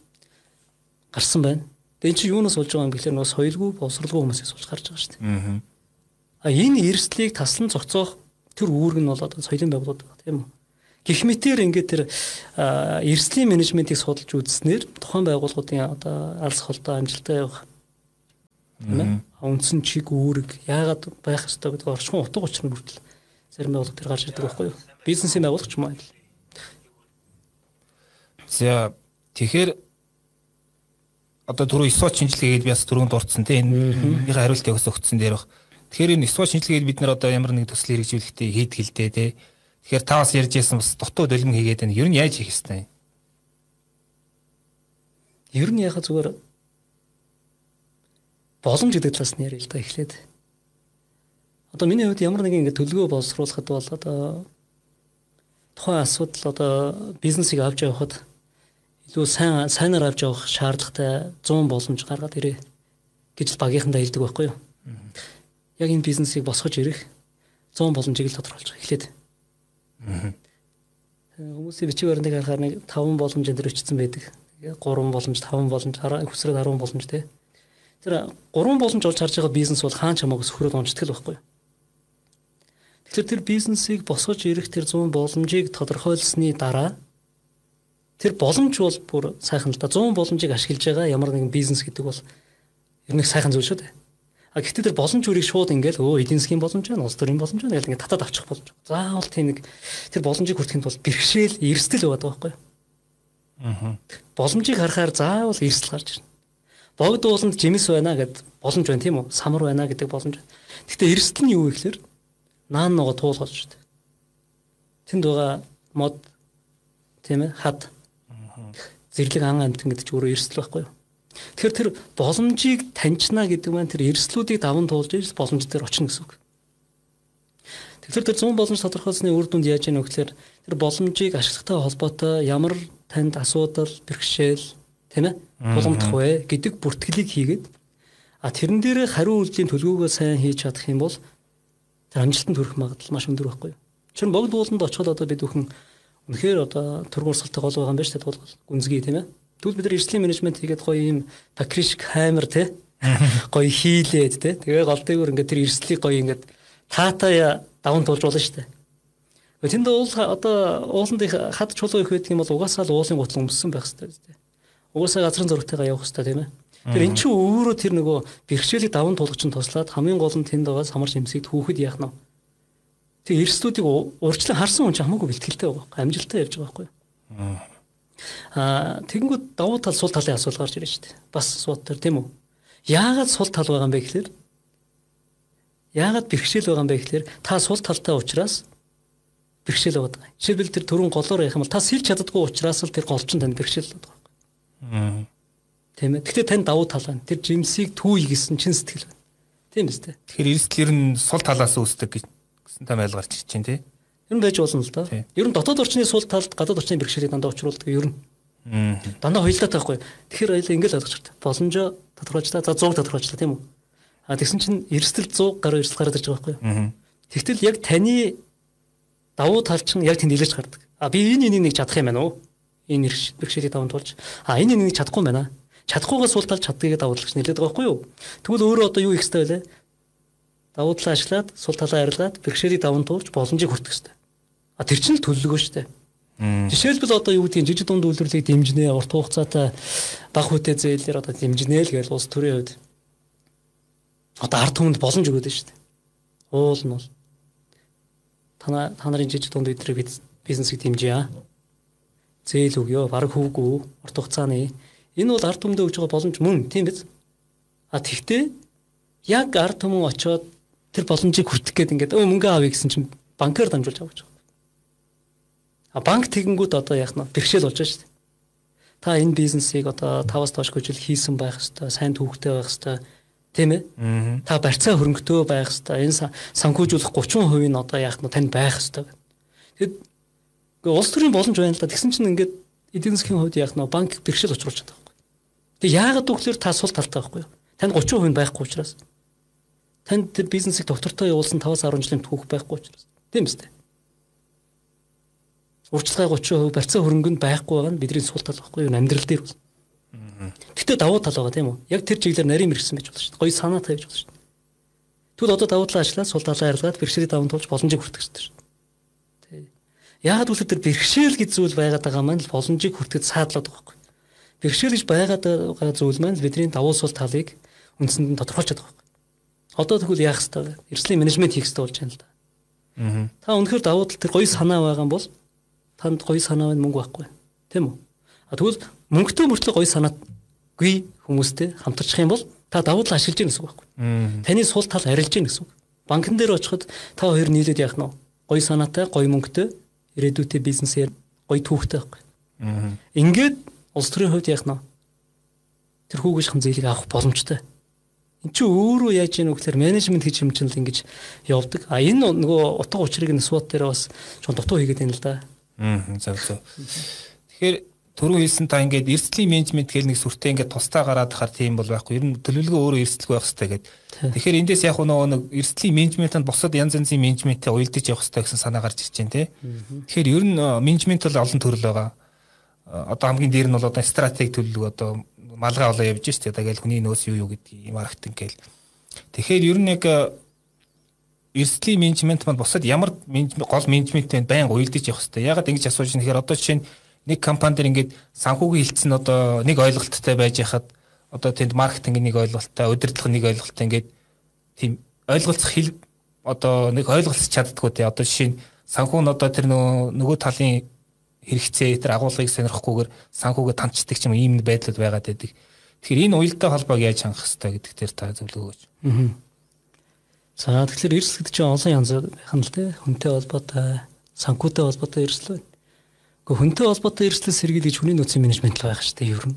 Speaker 3: гарсан байна. Тэгээ эн чинь юунаас болж байгаа юм гэхээр нөө соёлгүй боловсролгүй хүмүүсээс болж гарч байгаа шүү дээ. Аа энэ эрсдлийг таслан зогцоох тэр үүрэг нь бол одоо соёлын байгууллагууд байна тийм үү. Гэх мэтэр ингээд тэр эрсдлийн менежментийг судалж үзснээр тухайн байгууллагуудын одоо алс холдоо амжилттай явах тийм ээ. Үндсэн чиг үүрэг яагаад байх ёстой гэдэг орчхон утга учир нь хүртэл зарим байгууллага тэр гарч ирдэг байхгүй юу? Бизнесийн байгууллага ч юм аа.
Speaker 2: За тэгэхээр одоо түрүү ИСО шинжилгээгээд би бас түрүүнд дурдсан тийм энэний хариултыг өс өгсөн дээр баг Тэгэхээр энэ SWOT шинжилгээд бид нар одоо ямар нэг төсөл хэрэгжүүлэхдээ хийдэг л дээ тий. Тэгэхээр та бас ярьж байсан бас дутуу долим хийгээд байна. Ер нь яаж хийх хэвтэй?
Speaker 3: Ер нь яхаа зүгээр боломж гэдэг талаас нь ярил л да эхлээд. Одоо миний хувьд ямар нэгэн ингэ төлгөө боловсруулахад бол одоо тухайн асуудал одоо бизнесийг авч явахад илүү сайн сайнаар авч явах шаардлагатай 100 боломж гаргаад ирээ гэж багийнхандаа хэлдэг байхгүй юу? яг энэ бизнесийг босгож ирэх 100 боломжийг л тодорхойлж эхлээд. Хүмүүсийн бичиг баримтыг харахаар нэг 5 боломж энэ төр өчсөн байдаг. 3 боломж, 5 боломж, хүсрээд 10 боломж тий. Тэр 3 боломж олж харж байгаа бизнес бол хаан ч хамаагүй сөхрөөд онцдаг л байхгүй? Тэгэхээр тэр бизнесийг босгож ирэх тэр 100 боломжийг тодорхойлсны дараа тэр боломж бол бүр сайхан л да 100 боломжийг ашиглаж байгаа ямар нэгэн бизнес гэдэг бол ер нь сайхан зүйл шүү дээ. А гэхдээ тэр боломж үрийг шууд ингээл өө эдийн засгийн боломж байна, улс төрийн боломж байна гэл ингээд татаад авчих боломж. Заавал тийм нэг тэр боломжийг хүртэхэд бол бэрхшээл, эрсдэл байдаг байхгүй юу? Аа. Боломжийг харахаар заавал эрсдэл гарч ирнэ. Богд ууланд жимс байна гэд боломж байна тийм үү? Самар байна гэдэг боломж. Гэхдээ эрсдэл нь юу вэ гэхээр наан ногоо туул болж шүү дээ. Тэнд байгаа мод тийм ээ хад. Зэрлэг ан амтэн гэдэг чинь өөрөө эрсдэл байхгүй юу? Тэгэхээр тэр боломжийг таньчна гэдэг маань тэр эрсдлүүдийг даван туулж ирс боломж дээр очно гэсэн үг. Тэгэхээр тэр 100 боломж тодорхойлсны үр дүнд яаж яах вэ гэхээр тэр боломжийг ашиглагтай холбоотой ямар танд асуудал, бэрхшээл тийм ээ тулгамдах вэ гэдэг бүртгэлийг хийгээд а тэрэн дээр хариу үйлдлийн төлгөөгөө сайн хийж чадах юм бол тэр амжилтанд хүрэх магадлал маш өндөр байхгүй юу? Чин богд ууланд очиход одоо бид бүхэн үнэхээр одоо тургуур салтаа гол байгаа юм байна шүү дээ тулгал гүнзгий тийм ээ. Тэгвэл бид нар эрсдлийн менежмент хийгээд гоё юм пакришк хаймер тий *laughs* гоё хийлээд тий тэгээ гол дээгүүр ингээд тэр эрсдлийг гоё ингээд таатаа даван туулж болно шүү дээ. Тэнд уул одоо ууланд их хад чулуу их байдаг юм бол угаасаа л уулын гутал өмссөн байх хэрэгтэй. Угаасаа газрын зургатайгаа явах хэрэгтэй тийм ээ. Тэр эн чинь өөрөө тэр нөгөө бэрхшээлийг даван туулгач нь туслаад хамгийн гол нь тэнд байгаа самар шимсэгд хүүхэд яах нь. Тэг эрсдүүдийг урьдчилан харсан хүн ч хамаагүй бэлтгэлтэй байгаа байхгүй амжилттай явж байгаа байхгүй. Аа тэгэнгүүт давуу тал сул талын асуулт гарч ирж штэ. Бас сууд төр тийм үү? Яагаад сул тал байгаа юм бэ гэхээр яагаад бэрхшээл байгаа юм бэ гэхээр та сул талтай учраас бэрхшээл байгаа. Жишээлбэл тэр төрүн голоор явах юм бол та сэлж чаддаггүй учраас л тэр голч нь танд бэрхшээл байгаа. Аа Тийм ээ. Гэхдээ тань давуу тал байна. Тэр жимсийг түүй гэсэн чин сэтгэл байна. Тийм биз дээ.
Speaker 2: Тэгэхээр эрсдэл ер нь сул талаас үүсдэг гэсэн та майл гарч ирж байна тий.
Speaker 3: Ер нь байж болно л да. Ер нь дотоод орчны сул талд гадаад орчны бэрхшээлийг дандаа учруулдаг ер нь. Дандаа хоёулаа таахгүй. Тэгэхээр аялаа ингээл ойлгож байна. Боломжоо тодорхойлчлаа. За 100 тодорхойлчлаа тийм үү? А тэгсэн чинь эрсдэл 100 гаруй эрсдэл гараад ирж байгаа байхгүй юу? Тэгтэл яг таны давуу тал чинь яг тэнд илэрч гардаг. А би энэ энийг нэг чадах юм байна уу? Энэ бэрхшээлийг даван туулж. А энэ энийг чадахгүй байна чадахгүйгээ сул талж чаддгийг давуулж нэлээд байгаа байхгүй юу? Тэгвэл өөрөө одоо юу хийх хэрэгтэй вэ? Давуу талаа ажиллаад сул талаа арилгаад бэрхшээлийг даван туулж боломжийг хүртэх хэрэгтэй. А тэр чинь л төлөвлөгөө шүү дээ. Жишээлбэл одоо юу гэдгийг жижиг дунд үйлдвэрлэлийг дэмжинэ, урт хугацаатай бага хүтээ зээлээр одоо дэмжинэ л гэж улс төрийн хувьд одоо ард түмэнд боломж өгөөд шүү дээ. Уул нь бол та нарын жижиг дунд үйлдвэрийг бизнесийг дэмжиж зээл өгөө, баг хүүгүү, урт хугацааны Энэ бол ард түмэндээ өгж байгаа боломж мөн тийм биз? А тэгтээ яг ард түмэн очоод тэр боломжийг хүртэх гээд ингээд өө мөнгө авъя гэсэн чинь банкар дамжуулж авах гэж байна. А банк тэгэнгүүт одоо яах нь бэрхшээл болж байгаа шүү дээ. Та энэ бизнесийг одоо 5-аас доош жил хийсэн байх хэвээр, сайн төвхтэй байх хэвээр тийм ээ. Та барьцаа хөрөнгөтэй байх хэвээр, энэ санхүүжүүлэх 30% нь одоо яах нь танд байх хэвээр. Тэгэд улс төрийн боломж байна л да. Тэгсэн чинь ингээд эдийн засгийн хувьд яах нь банк бэрхшээл учруулж байгаа. Тэг яагаад гэвэл та сул талтай байхгүй юу? Танд 30% байхгүй учраас. Танд тэр бизнесийг доктортой явуулсан 5-10 жилийн түүх байхгүй учраас. Тийм үстэй. Урьдчилгаа 30% барьцаа хөрөнгөнд байхгүй байгаа нь бидний сул тал байхгүй юу? Амьдрал дээр бол. Гэтэ давуу тал байгаа тийм үү? Яг тэр чиглэлээр нарийн мэрэгсэн байж болно шүү дээ. Гоё санаатай байж болно шүү дээ. Тэгвэл одоо давуу талаа ажиллаад сул талаа арилгаад бэрхшээлийг даван туулж боломжийг хүртэх хэрэгтэй шүү дээ. Яагаад гэвэл тэр бэрхшээл гэж зүйл байгаад байгаа маань л боломжийг хүртэхэд саадлаад байгаа байхгүй бэрхшээлж байгаад байгаа зүйл маань бидний давуу сул талыг үндсэнд нь тодорхойлж чадах байна. Одоо тэгвэл яах ёстой вэ? Эрсдлийн менежмент хийх ёстой болж байна л да. Аа. Та үнэхээр давуу тал тэр гоё санаа байгаа бол танд гоё санаа байна мөнгө байхгүй. Тийм үү? А тэгвэл мөнгөтэй мөртлөө гоё санаагүй хүмүүстэй хамтарчих юм бол та давуу тал ашиглаж гин гэсэн үг байхгүй. Таны сул тал арилж гин гэсэн үг. Банкн дээр очиход та хоёр нийлээд яах нь гоё санаатай, гоё мөнгөтэй, ирээдүйтэй бизнесээр гоё түүхтэй байхгүй. Ингээд улс төрийн хувьд яах нь тэр хүүгийнхын зээлийг авах боломжтой. Энд чинь өөрөө яаж вэ гэхээр менежмент гэж юм чинь л ингэж явдаг. А энэ нөгөө утга учирыг нь SWOT дээр бас чон дутуу хийгээд байна л да.
Speaker 2: Аа зөв зөв. Тэгэхээр түрүү хэлсэн та ингээд эрсдлийн менежмент гэл нэг сүртэй ингээд тусдаа гараад хахаар тийм бол байхгүй. Ер нь төлөвлөгөө өөрөө эрсдэлгүй байх хэрэгтэй гэдэг. Тэгэхээр эндээс яг нөгөө нэг эрсдлийн менежментэнд бусад янз янзын менежменттэй уялдаж явах хэрэгтэй гэсэн санаа гарч ирж байна те. Тэгэхээр ер нь менежмент бол олон төрөл байгаа. Одоо хамгийн дээр нь бол одоо стратеги төлөв одоо малгай болоо явж штэ. Гээл хүний нөөц юу юу гэдэг маркетинг гээл тэгэхээр ер нь яг эрсдлийн менежмент маань бусад ямар гол менежменттэй байнга уялдаж явах хэрэгтэй? Ягаад ингэж асууж нэхэр одоо жишээ нь нэг компани дэр ингээд санхүүгийн хилцэн одоо нэг ойлголттой байж хахад одоо тэнд маркетинг нэг ойлголттой удирдлага нэг ойлголттой ингээд тийм ойлголцох хэл одоо нэг ойлголцож чаддггүй те одоо жишээ нь санхүү нь одоо тэр нөгөө талын хэрэгцээ тэр агуулгыг сонирхохгүйгээр санхүүгээ танчдаг ч юм ийм байдлууд байгаад байдаг. Тэгэхээр энэ уялдаа холбоог яаж хангах хэрэгтэй гэдэг дээр та зөвлөгөө өгөөч.
Speaker 3: За тэгэхээр эрсэл гэдэг чинь олон янз байх нь л те хүнтэй холбоотой, санхүүтэй холбоотой эрсэл байна. Гэхдээ хүнтэй холбоотой эрсэлээс сэргийлж хүний нөөцийн менежмент л байх шүү дээ ер нь.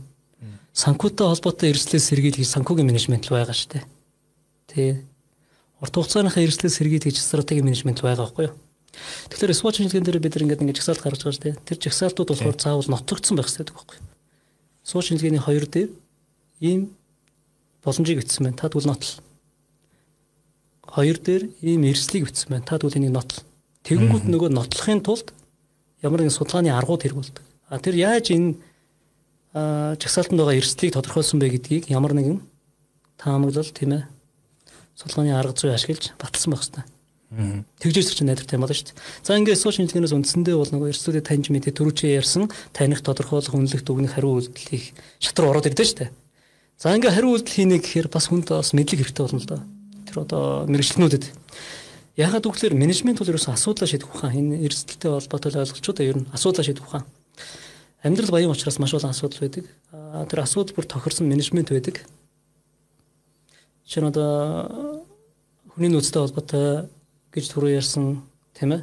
Speaker 3: санхүүтэй холбоотой эрсдлээ сэргийлэх санхүүгийн менежмент л байгаа шүү дээ. Тэ. Урт хугацааныхаа эрсдлээ сэргийлэх стратеги менежмент байгаа байхгүй юу? Тэгэхээр SWOT шинжилгээнд дээр бид ингээд ингээд жагсаалт гаргаж байгаа шүү дээ. Тэр жагсаалтууд болохоор заавал нотлогдсон байх хэрэгтэй байхгүй юу? SWOT шинжилгээний хоёр дээр ийм боломжийг бичсэн байна. Та тэгвэл нотл. Хоёр дээр ийм эрсдлийг бичсэн байна. Та тэгвэл энийг нотл. Тэгэнгүүт нөгөө нотлохын тулд ямар нэгэн судалгааны аргууд хэрэгүүлдэг. А тэр яаж энэ жагсаалтанд байгаа эрсдлийг тодорхойлсон бэ гэдгийг ямар нэгэн таамаглал тийм ээ судалгааны арга зүй ашиглаж баталсан байх хэрэгтэй. Тэгжээс чинь найдвартай юм байна шүү дээ. За ингээд сууч шинжилгээнээс үндсэндээ бол нөгөө эрсдүүдэд таньж мэдээ төрүүчээ ярьсан таних тодорхойлох үнэлэх дүгнэх хариу үйлдэлийг шатруу ороод ирдэ шүү дээ. За ингээд хариу үйлдэл хийнэ гэхээр бас хүнд бас мэдлэг хэрэгтэй болно л доо. Тэр одоо мэрэгчлэнүүдэд ягаад гэвэл менежмент бол ерөөсөн асуудлаа шийдэх ухаан энэ эрсдэлтэй холбоотой ойлголцоо ер нь асуудлаа шийдэх ухаан. Амьдрал баян учраас маш олон асуудал байдаг. Тэр асуудал бүр тохирсон менежмент байдаг. Нь одоо хүний нөөцтэй холбоотой гэж түрүү ярьсан тийм ээ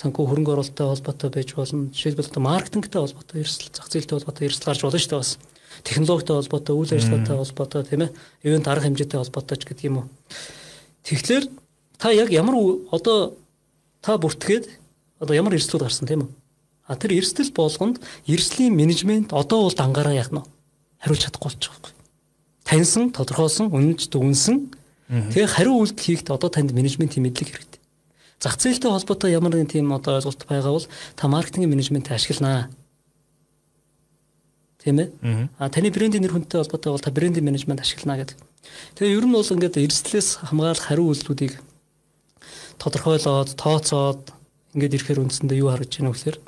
Speaker 3: санхүү хөрөнгө оруулалттай холбоотой байж болно. Жишээлбэл одоо маркетингтэй холбоотой эрсдэл, зах зээлтэй холбоотой эрсдэл гарч болно шүү дээ бас. Технологитой холбоотой, үйл ажиллагаатай холбоотой тийм ээ. Ивент арга хэмжээтэй холбоотой ч гэдэг юм уу. Тэгэхээр та яг ямар одоо та бүртгээд одоо ямар эрсдэл гарсан тийм үү? А тэр эрсдэл болгонд эрслийн менежмент одоо бол дангараа яах нь хариулж чадахгүй болчих واخгүй. Таньсан, тодорхойлсон, үнэнч дүнсэн. Тэгээ хариу үйлдэл хийхэд одоо танд менежментийн мэдлэг хэрэгтэй. Зах зээлтэй холбоотой ямар нэгэн тийм одоо ойлголт байгаа бол та маркетинг менежментийг ашигланаа. Тийм ээ. А таны брендийн нэр хүндтэй холбоотой бол та брендинг менежмент ашиглана гэдэг. Тэгээ ер нь бол ингээд эрсдлээс хамгаалах хариу үйлдэлүүдийг тодорхойлоод, тооцоод ингээд ирэхээр үндсэндээ юу харагдаж байна вэ гэхээр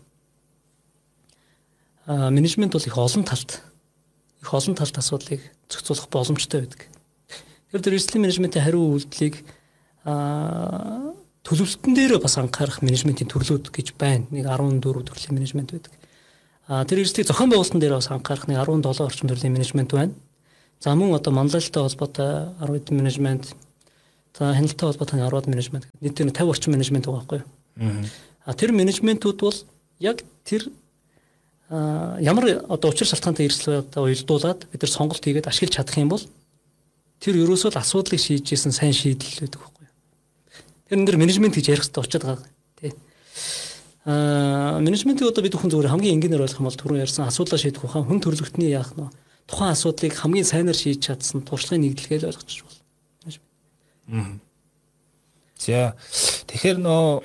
Speaker 3: а менежмент бол их олон талт их олон талт асуудлыг зохицуулах боломжтой байдаг. Тэр тэр эрсдлийн менежментийн хариу үйлдэлийг аа төлөвлөлтөн дээр бас анхаарах менежментийн төрлүүд гэж байна. Нэг 14 төрлийн менежмент байдаг. А тэр эрсдлийг зохион байгуулалтын дээр бас анхаарах нэг 17 орчим төрлийн менежмент байна. За мөн одоо манлайлалтай холбоотой 10 хэдэн менежмент, за хяналттай холбоотой 10 хэдэн менежмент нийтээр 50 орчим менежмент байгаа байхгүй юу? А тэр менежментүүд бол яг тэр ямар одоо учир шалтгаантай эрсдэл одоо уялдуулаад бид нар сонголт хийгээд ашиглаж чадах юм бол тэр ерөөсөө л асуудлыг шийдэжсэн сайн шийдэл байдаг байхгүй юу. Тэр энэ дэр менежмент гэж ярих хэрэгтэй очиад байгаа тий. Аа менежментийг одоо бид хүн зүгээр хамгийн энгийнээр ойлгох юм бол түрүүн ярьсан асуудлаа шийдэх ухаан хүн төрөлхтний яах нь тухайн асуудлыг хамгийн сайнаар шийдэж чадсан туршлагын нэгдэлгээл ойлгочих бол.
Speaker 2: За тэгэхээр нөө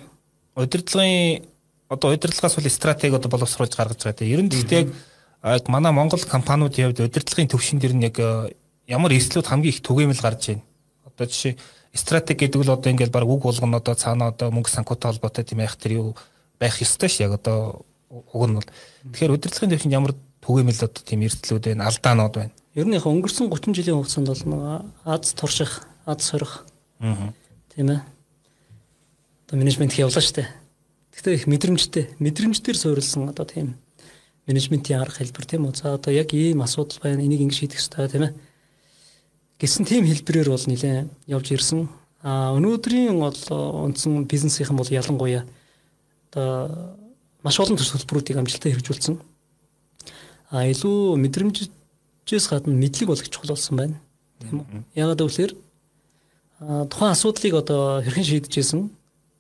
Speaker 2: удирдлагын одоо удирдлагаас бол стратеги одоо боловсруулж гаргаж байгаа. Ер нь гэхдээ яг манай Монгол компаниудын хувьд удирдлагын төвшин дэр нь яг ямар эрсдлүүд хамгийн их түгээмэл гарч байна. Одоо жишээ стратеги гэдэг л одоо ингээл баг үг болгоно одоо цаана одоо мөнгө санхүүтэй холбоотой тийм байх тэр юу байх ёстой ш яг одоо уг нь бол тэгэхээр удирдлагын төвшөнд ямар түгээмэл одоо тийм эрсдлүүд байна алдаанууд байна.
Speaker 3: Ер нь яг өнгөрсөн 30 жилийн хугацаанд бол нэг аз турших, аз сорих. Аа. Тийм ээ. Одоо менежмент явуулаа штэ. Гэхдээ их мэдрэмжтэй, мэдрэмжээр суурилсан одоо тийм менежментийн арга хэлбэр тийм үү. За одоо яг ийм асуудал байна, энийг ингэ шийдэх хэрэгтэй тийм ээ гэсэн тийм хэлбэрээр бол нэлээд явж ирсэн. А өнөөдрийн бол үндсэн бизнесийнхэн бол ялангуяа одоо маш олон төсөл төлбөрүүдийг амжилттай хэрэгжүүлсэн. А илүү мэдрэмжээс гадна мэдлэг болгох чухал болсон байна. Тийм үү? Ягаад гэвэл тухайн асуудлыг одоо хэрхэн шийдэжсэн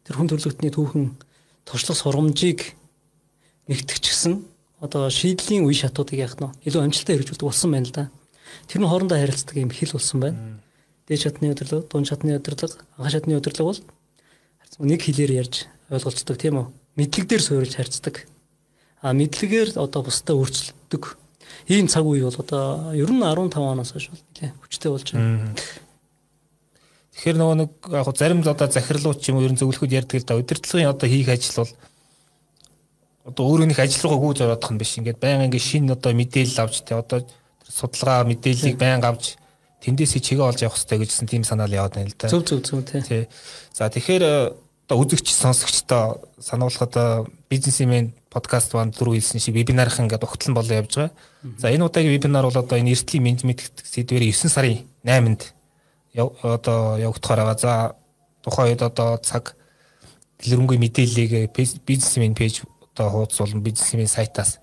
Speaker 3: тэр хүн төрөлхтний түүхэн туршлах сургамжийг нэгтгэжсэн одоо шийдлийн үе шатуудыг яах нь илүү амжилттай хэрэгжүүлдэг болсон байна л да. Тэр нь хоорондоо харилцдаг юм хэл болсон байна. Дээд шатны өдөрлөг, дунд шатны өдөрлөг, анх шатны өдөрлөг бол нэг хэлээр ярьж ойлголцдог тийм үү? Мэдлэг дээр суурилж харьцдаг. А мэдлэгээр одоо бусдаа өөрчлөлтдөг. Ийм цаг үе бол одоо ер нь 15 оноос хойш бол нэлээ хүчтэй болж байна.
Speaker 2: Тэгэхээр нөгөө нэг яг зарим одоо захирлууд ч юм уу ер нь зөвлөхөд ярьдаг л да удирдлагын одоо хийх ажил бол одоо өөрөө нэг ажил руугаа гүйж ороодох нь биш. Ингээд баян ингээд шинэ одоо мэдээлэл авч тэ одоо судалгаа мэдээллийг байнга авч тэндээсээ чигээ олж явах хэрэгтэй гэжсэн тийм санаал яваад байна л да.
Speaker 3: Зөв зөв зөв
Speaker 2: тий. За тэгэхээр э, одоо үзэгч сонсогчдоо сануулхад бизнесмен подкаст банд дөрөв хэлсэн шиг вебинарх ингээд огтлон болоо явж байгаа. За энэ удаагийн вебинар бол одоо энэ эрсдлийн менежмент сэдвээр 9 сарын 8-нд одоо явагдахаар байгаа. За тухайн үед одоо цаг дэлгэрэнгүй мэдээллийг бизнесмен пэйж одоо хуудас болон бизнесмен сайтаас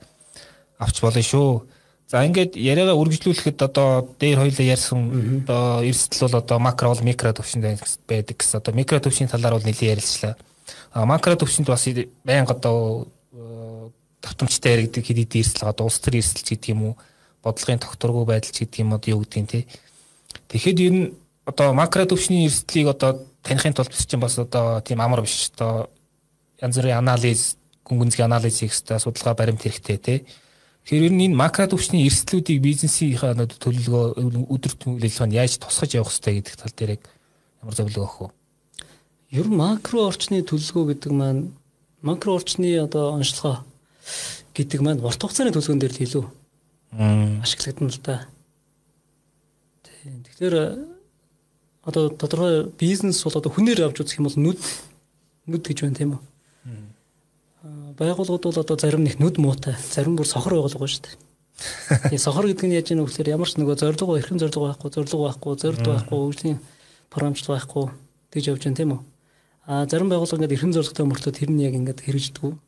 Speaker 2: авч болно шүү. За ингээд яриагаа үргэлжлүүлэхэд одоо дээр хоёлаа ярьсан одоо эрсдэл бол одоо макро бол микро төвшөнд байдаг гэсэн. Одоо микро төвшийн талаар бол нэлээд ярилцлаа. А макро төвшөнд бас байнга одоо давтамжтай яригдаг хэд хэдэн эрсдэл одоо улс төр эрсдэл гэдэг юм уу бодлогын тогтворгүй байдал гэдэг юм одоо юу гэдэг юм те. Тэгэхэд ер нь одоо макро төвшний эрсдлийг одоо таних тулд биш чинь бас одоо тийм амар биш одоо янз бүрийн анализ гүнгэнзгийн анализ хийх хэрэгтэй судалгаа баримт хэрэгтэй те. Тэгэхээр ер нь энэ макро төвчний эрсдлүүдийг бизнесийнхаа төлөвлөгөө өдөр тутмын үйл ажиллагаанд яаж тусгаж явах хэрэгтэй гэдэг тал дээр ямар зөвлөгөө өгөх вэ?
Speaker 3: Ер нь макро орчны төлөвлөгөө гэдэг маань макро орчны одоо онцлогоо гэдэг маань урт хугацааны төлөвлөгөөн дээр л илүү ашиглагдана л да. Тэгэхээр одоо тодорхой бизнес бол одоо хүнээр авч үзэх юм бол нүд нүд гэж байна тийм үү? Байгууллагууд бол одоо зарим нэг нүд муутай, зарим бүр сохор байгуулга шүү дээ. *laughs* Тэгээ сохор гэдэг нь яаж вэ гэхээр ямар ч нөгөө зорилго эрхэм зорилго байхгүй, зорилго байхгүй, зорилт байхгүй, өвлийн програмчлал байхгүй тэгж явж байна тийм үү? А зарим байгууллага ингээд эрхэм зорилготой мөртөө тэр нь яг ингээд хэрэгждэг.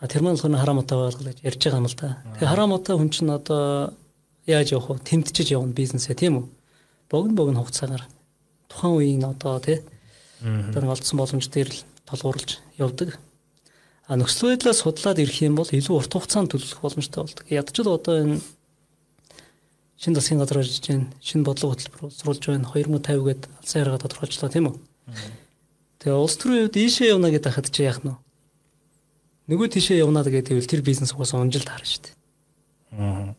Speaker 3: А тэр маань болохоор хараамтай байгуулга гэж ярьж байгаа юм л да. Тэгээ хараамтай хүн чинь одоо яаж явах вэ? Тэмтчиж явна бизнесээ тийм үү? Богино богино хугацаагаар тухайн үеийн одоо тий тэр олдсон боломж дээр л толгуурлж явдаг. А нөхцөл байдлаа судлаад ирэх юм бол илүү урт хугацаанд төлөвлөх боломжтой болдог. Ядчил одоо энэ шин засгийн газар ажиллаж байна. Шин бодлого хөтөлбөр боловсруулж байна. 2050 гээд алсын харгаа тодорхойлчлаа тийм үү? Тэгээ улс төрийн хувьд ийшээ явна гэдэг хахад чи яах нь вэ? Нөгөө тийшээ явна гэдэг нь тэр бизнес угаасаа унжилт харна шүү дээ. Аа.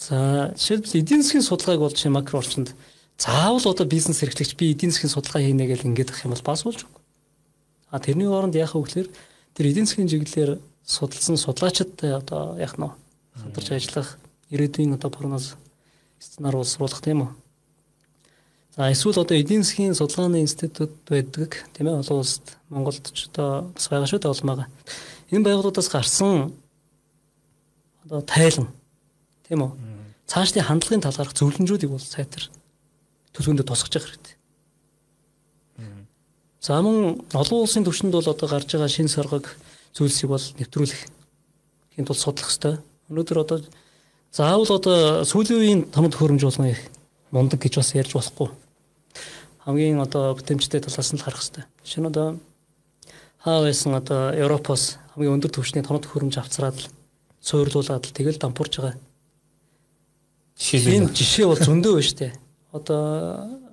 Speaker 3: За жишээлбэл эдийн засгийн судалгааг бол чи макро орчинд заавал одоо бизнес эрхлэгч би эдийн засгийн судалгаа хийнэ гэж ингэж ах юм бол бас болж байгаа. А тэрний оронд яах вэ гэхээр тэр эдийн засгийн чиглэлээр судалсан судлаачидтай одоо яах нь хамтарч ажиллах ирээдүйн одоо прогноз сценар боловсруулах тийм үү. За эсвэл одоо эдийн засгийн судалгааны институт байдаг тийм ээ олон улсад Монголд ч одоо бас байгаа шүү дээ олмаага. Энэ байгууллагаас гарсан одоо тайлан тийм үү. Цаашдын хандлагын талаарх зөвлөмжүүдийг бол сайтар төлөвөндө тусгаж явах хэрэгтэй. За мөн олон улсын түвшинд бол одоо гарч байгаа шин соргог зүйлсийг бол нэвтрүүлэх хин тул судлах хэрэгтэй. Өнөөдөр одоо заавал одоо сүүлийн үеийн томд хөрөмж болгоно мундаг гэж бас ярьж болохгүй. Хамгийн одоо бүтэмжтэй талаас нь л харах хэрэгтэй. Нь одоо хаа байсан одоо Европоос хамгийн өндөр түвшний томд хөрөмж авцраад л суурлуулад л тэгэл дампуурж байгаа. Жишээ бол зөндөө байна шүү дээ. Одоо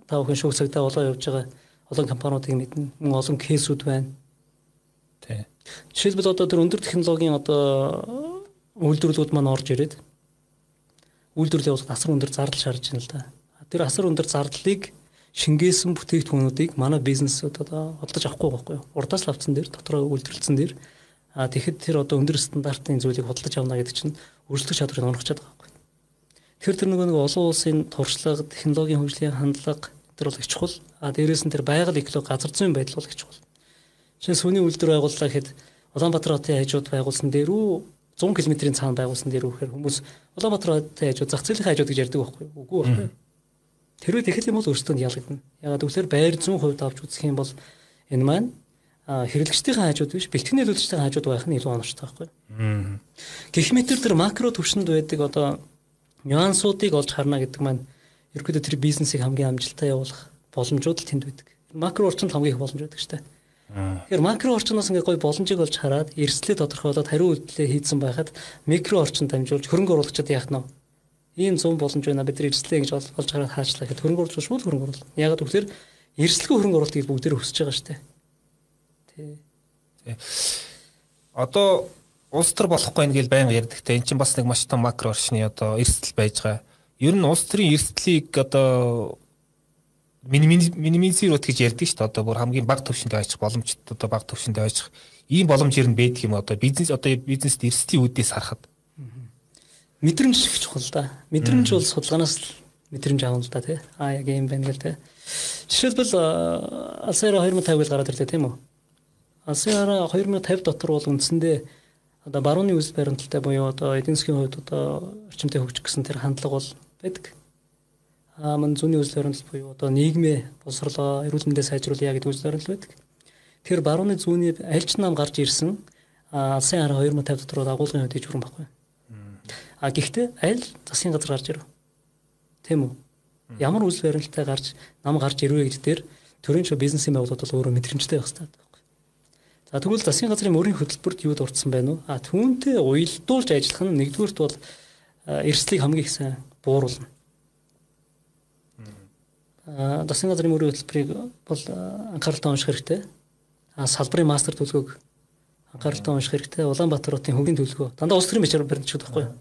Speaker 3: та бүхэн шүүх цагтаа болоо явж байгаа олон компаниудыг мэднэ. Мөн олон кейсүүд байна. Тий. Жишээлбэл одоо тэр өндөр технологийн одоо үйлдвэрлэлүүд маань орж ирээд үйлдвэрлэлээ бол асар өндөр зардал шаарж байна л да. Тэр асар өндөр зардлыг шингээсэн бүтээгдэхүүнүүдийг манай бизнесүүд одоо олдож авахгүй байхгүй юу? Урдаас авцсан дээр дотроо үйлдвэрлэлсэн дээр а тэгэхэд тэр одоо өндөр стандартын зүйлийг худалдаж авна гэдэг чинь өрсөлдөх чадварыг онгорчод байгаа. Тэгэхээр тэр нөгөө нэг олон улсын туршлага, технологийн хөгжлийн хандлага тэр бол их чухал. А дээрээс нь тэр байгаль эколог газар зүйн байдал бол их чухал. Жишээ сүний үйлдвэр байгууллаа гэхэд Улаанбаатар хотын хажууд байгуулсан дээр үү 100 км-ийн цаана байгуулсан дээр үхээр хүмүүс Улаанбаатар хотын хажууд зах зээлийн хажууд гэж ярьдаг байхгүй юу? Үгүй байхгүй. Тэрвээ тэгэхэл юм бол өөртөө ялгадна. Ягаад гэвэл байр 100% авч үзэх юм бол энэ маань хэрэглэгчдийн хажууд биш бэлтгэл нийлүүлэгчдийн хажууд байх нь илүү оновчтой байхгүй юу? Гэх мэт тэр макро төвшөнд байдаг одоо нюансуудыг олж харна гэдэг маань ерөөдөө тэр бизнесийг хамгийн амжилттай явуулах боломжууд л тэнд байдаг. Макро орчинд хамгийн их боломж байдаг шүү дээ. Тэгэхээр макро орчноос ингээ гой боломжийг олж хараад эрсдлээ тодорхойлоод хариу үйлдэлээ хийцэн байхад микро орчинд дамжуулж хөрөнгө оруулагчид яах нь ийм 100 боломж байна бид нар эрсдлээ гэж олж хараад хаачлаа гэхэд хөрөнгө оруулагч шууд хөрөнгө оруулах. Ягаад гэвэл эрсдэлгүй хөрөнгө оруулалт гэж бүгдээр өсөж байгаа шүү дээ. Тий.
Speaker 2: Одоо улс төр болохгүй нэ гэж байнга ярьдаг те эн чинь бас нэг маш том макро орчны одоо эрсдэл байж байгаа ер нь улс төрийн эрсдлийг одоо минимизируут гэж ярьдаг шүү дээ. Одоо бүр хамгийн бага түвшинд ойчих боломжтой одоо бага түвшинд ойчих ийм боломж ер нь байдаг юм одоо бизнес одоо бизнест эрсдлийн үүдээс харахад
Speaker 3: мэдрэмж их чухал да. Мэдрэмж бол судалгаанаас л мэдрэмж авах л да тий. Аа яг юм байна гэл тий. Жишээлбэл Алсайра 2050 гэж гараад ирлээ тийм үү? Алсайра 2050 дотор бол үндсэндээ одоо барууны үс баримталтай буюу одоо эдийн засгийн хувьд одоо орчимтэй хөгжих гэсэн тэр хандлага бол байдаг. Аа мөн зүүнний үзэл баримтлал буюу одоо нийгмээ боловсруулаа, эрүүл мэндээ сайжруулъя гэдэг үзэл баримтлал байдаг. Тэр барууны зүүнний аль ч нам гарч ирсэн алсын хараа 2050 дотор агуулгын хувьд ижүүрэн баггүй. А гэхдээ аль засгийн газар гарч ирв. Тийм үү? Ямар үйл баримттай гарч нам гарч ирвэ гэж дээр төрийн ч бизнесийн байгууллагууд бол өөрөө мэдрэмжтэй байх хэрэгтэй. За тэгвэл засгийн газрын мөрийн хөтөлбөрт юу дурдсан байна уу? А түүнтэй уялдуулж ажиллах нь нэгдүгürt бол эрсдлийг хамгийн их сайн бууруулна. А засгийн газрын мөрийн хөтөлбөрийг бол анхааралтай унших хэрэгтэй. А салбарын мастер төлгөөг анхааралтай унших хэрэгтэй. Улаанбаатар хотын хөнгөн төлгөө дандаа улс төрийн бичвэр баримтчихэд байхгүй юу?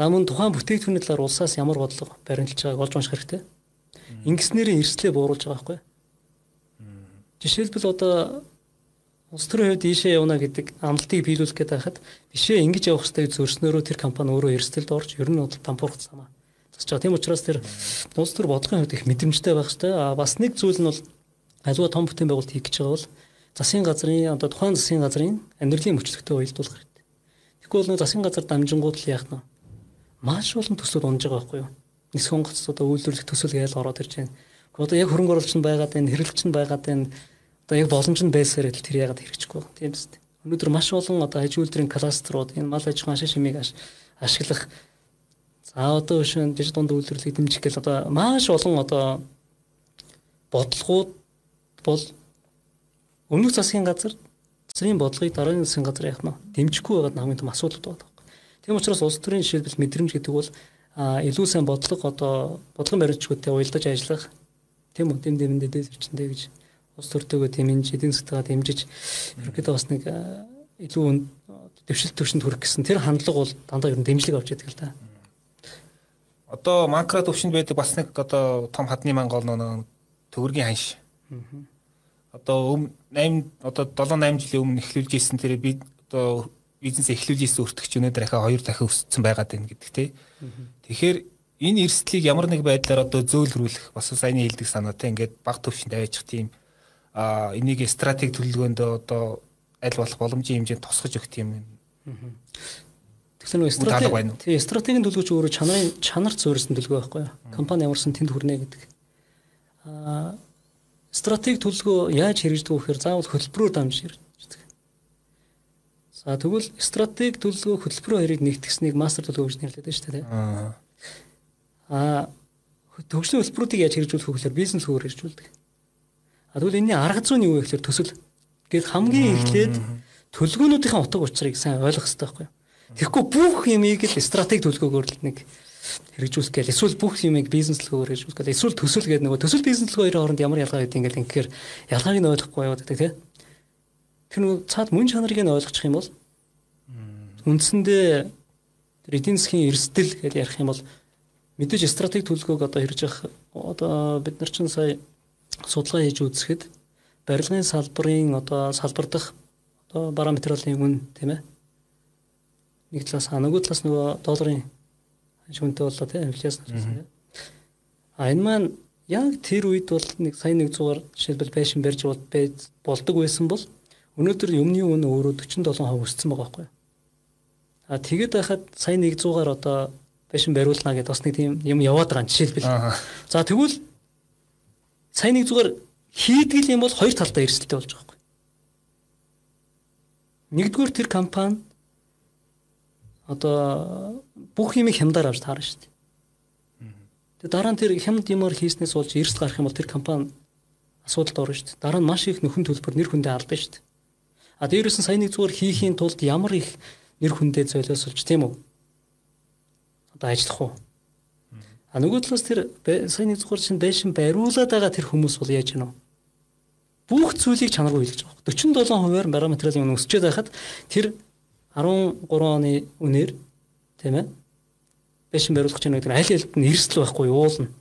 Speaker 3: За мөн тухайн бүтээгдэхүүний талаар улсаас ямар бодлого баримталж байгааг олж унших хэрэгтэй. Ингэснээрээ эрслээ бууруулж байгаа байхгүй юу? Жишээлбэл одоо улс төрийн хувьд ийшээ явна гэдэг амлалтыг биелүүлэх гэдэг хахад бишээ ингэж явах хэрэгтэй зөрснөөрөө тэр компани өөрөө эрсдэлд орж ер нь бол тампуурах замаа засч байгаа. Тийм учраас тэр улс төр бодлогын хувьд их мэдрэмжтэй байх хэрэгтэй. А бас нэг зүйл нь бол аливаа том бүтээн байгуулалт хийх гэж байгаа бол засгийн газрын одоо тухайн засгийн газрын амьдралын мөчлөгтэй уялдуулах хэрэгтэй. Тэгэхгүй бол засгийн газар дамжингууд л яах нь маш олон төслүүд унж байгаа байхгүй юу? Нисхэн гоц одоо үйлдвэрлэх төсөл гээл ороод ирж байна. Одоо яг хөрөнгө оруулалт нь байгаад байна, хэрэглэгч нь байгаад байна. Одоо яг боломж нь байсаар л тэр ягаад хэрэгжихгүй байна. Тийм үст. Өнөөдөр маш олон одоо аж үйлдвэрийн кластерууд энэ мал аж ахуйн ашиг шимийг ашиглах За одоо шин дижитал дунд үйлдвэрлэлийг дэмжих гэл одоо маш олон одоо бодлогууд бол өмнөх засгийн газар засгийн бодлогыг дараагийн засгийн газар яах нь дэмжихгүй байгаад хамгийн том асуудал байна. Тийм учраас улс төрийн жишээлбэл мэдрэмж гэдэг бол илүү сайн бодлого одоо бодлогын баримтчгуудтай уялдаж ажиллах тийм үү дэм дэмэндээ дэвчэндээ гэж улс төртөөгөө тэмнэж эдийн засгтайгаа дэмжиж ерөөдөө бас нэг илүү дэвшилт төвшөнд хүрэх гэсэн. Тэр хандлага бол дандаа ер нь дэмжлэг авч яадаг л да
Speaker 2: одоо манкра төвшөнд байдаг бас нэг одоо том хадны мангол нөө төгөргийн ханш. Одоо өм 8 одоо 7 8 жилийн өмнө эхлүүлж ирсэн тэр би одоо бизнес эхлүүлж ирсэн өртөгч өнөөдөр ахаа хоёр дахин өссөн байгаад байна гэдэг тий. Тэгэхээр энэ эрсдлийг ямар нэг байдлаар одоо зөөлрүүлэх бас саяны хэлдэг санаатай ингээд баг төвшөнд аваачих тийм а энийг стратеги төлөвлөгөөнд одоо аль болох боломжийн хэмжээнд тусгаж өгөх тийм Тэгэхээр нөө стратеги тий стратегийн төлөвч өөрөө чанарын чанарт суурьсан төлгөө байхгүй юу? Компани ямарсан тэнд хүрнэ гэдэг. Аа стратеги төлгөө яаж хэрэгждэг вэ гэхээр заавал хөтөлбөрөөр дамжиж хэрэгждэг. За тэгвэл стратеги төлгөө хөтөлбөрөөр хэрэг нэгтгэснийг мастер төлгөө гэж нэрлэдэг шүү дээ. Аа. Аа төгслийн хөтөлбөрүүдийг яаж хэрэгжүүлэх вэ гэхээр бизнес хөөр хэрэгжүүлдэг. А тэгвэл энэний арга зүй нь юу вэ гэхээр төсөл. Гэт хамгийн эхлээд төлгөөнүүдийн утга учирыг сайн ойлгох хэрэгтэй байхгүй юу? Тэгэхгүй бүх юмыг л стратеги төлгөөгөөр л нэг хэрэгжүүлэх гээл эсвэл бүх юмыг бизнес төлгөөр хэрэгжүүлэх гээл эсвэл төсөл гэдэг нөгөө төсөл бизнес төлгөө хоёрын хооронд ямар ялгаа гэдэг ингээд ингээр ялгааг нь ойлгохгүй яваад байдаг тийм. Тэр нөгөө цаад мөн чанарыг нь ойлгочих юм бол үндсэндээ тэр эдийн засгийн эрсдэл гэж ярих юм бол мэдээж стратеги төлгөөг одоо хэрэгжих одоо бид нар чинь сая судалгаа хийж үзэхэд барилгын салбарын одоо салбар дахь одоо бараа материалын үн тийм ээ нэг талаас нөгөө талаас нөгөө долларын шүнтэй боллоо тийм инфляци. А энэ маань яг тэр үед бол нэг сая 100-аар жишээлбэл байшин барьж болдог байсан бол өнөөдөр юмны үн өөрөө 47% өссөн байгаа байхгүй. А тэгээд байхад сая 100-аар одоо байшин бариулна гэдээ бас нэг тийм юм яваад байгаа жишээлбэл. За тэгвэл сая 100-аар хийдгэл юм бол хоёр талдаа эрсдэлтэй болж байгаа байхгүй. Нэгдүгээр тэр компани одоо бүх юмыг хямдаар авч таарна шүү дээ. Тэгээ дараа нь тэр хямд юмар хийснээс болж эрсдэл гарах юм бол тэр компани асуудалд орно шүү дээ. Дараа нь маш их нөхөн төлбөр нэр хүндээ алдана шүү дээ. А дээрээс нь сая нэг зүгээр хийхийн тулд ямар их нэр хүндээ золиослж тийм үү? Одоо ажиллах уу? А нөгөө талаас тэр сая нэг зүгээр чинь байшин бариулаад байгаа тэр хүмүүс бол яаж гэнэ? Бүх зүйлийг чанаргүй хэлж байгаа. 47%-аар бараа материалын үнэ өсчээд байхад тэр 13 оны үнээр тийм ээ бэшин бариулах чинь гэдэг аль алид нь эрсдэл байхгүй уулна.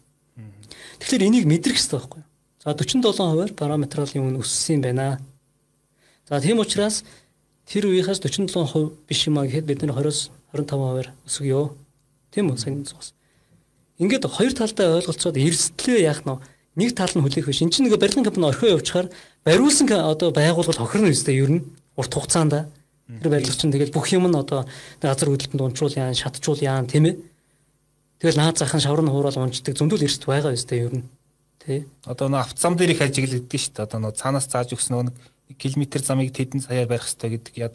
Speaker 2: Тэгэхээр энийг мэдрэх хэрэгтэй байхгүй. За 47%-аар параметрын үн өссөн юм байна. За тийм учраас тэр үеийнхээс 47% биш юм а гэхэд бид нэр 20-оос 25%-аар өсгөё. Тийм үү сайн зүгс. Ингээд хоёр талдаа ойлголцоод эрсдлээ яах нь нэг тал нь хүлээх биш. Энд чинь нэг барилгын компани орхио явуучаар бариулсан одоо байгууллага хохирно үстэй ер нь урт хугацаанд Тэр барилга чинь тэгэл бүх юм нь одоо газар хөдлөлтөнд унчруул яан, шатчуул яан тийм ээ. Тэгэл наад захын шавар нь хуурал унждаг зөндөл эрсд байгаа өстэй ер нь. Тэ. Одоо нөө автозам дээр их ажиглагддаг шүү дээ. Одоо нөө цаанаас зааж өгсөн нэг километр замыг тэдэн саяар барих хэрэгтэй гэдэг яд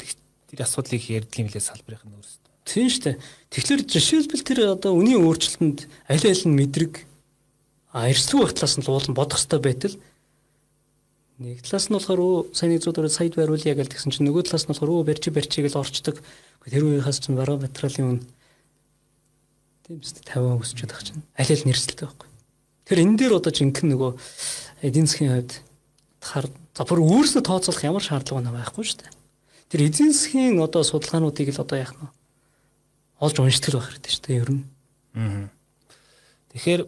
Speaker 2: тэр асуудлыг ярьдаг юм лээ салбарын өөрсдөө.
Speaker 3: Тийм шүү дээ. Тэгэхээр жишээлбэл тэр одоо үний өөрчлөлтөнд аль аль нь мэдрэг а эрсдэл байх талаас нь луулан бодох хэрэгтэй байтал нэг талаас нь болохоор сайн нэг зүйд саяд байруулъя гэж тэгсэн чинь нөгөө талаас нь болохоор барьчи барьчи гэж орчдөг. Тэр үеийнхээс чинь бараа материалын үн тийм үст 50 өсчөд байгаа чинь аль аль нэрсэлтэй байхгүй. Тэр энэ дээр одоо жинхэнэ нөгөө эдийн засгийн хувьд хар за бүр өөрсдөө тооцоолох ямар шаардлага байна байхгүй шүү дээ. Тэр эдийн засгийн одоо судалгаануудыг л одоо яах нь олж уншдаг байх хэрэгтэй шүү дээ ер нь.
Speaker 2: Аа. Тэгэхээр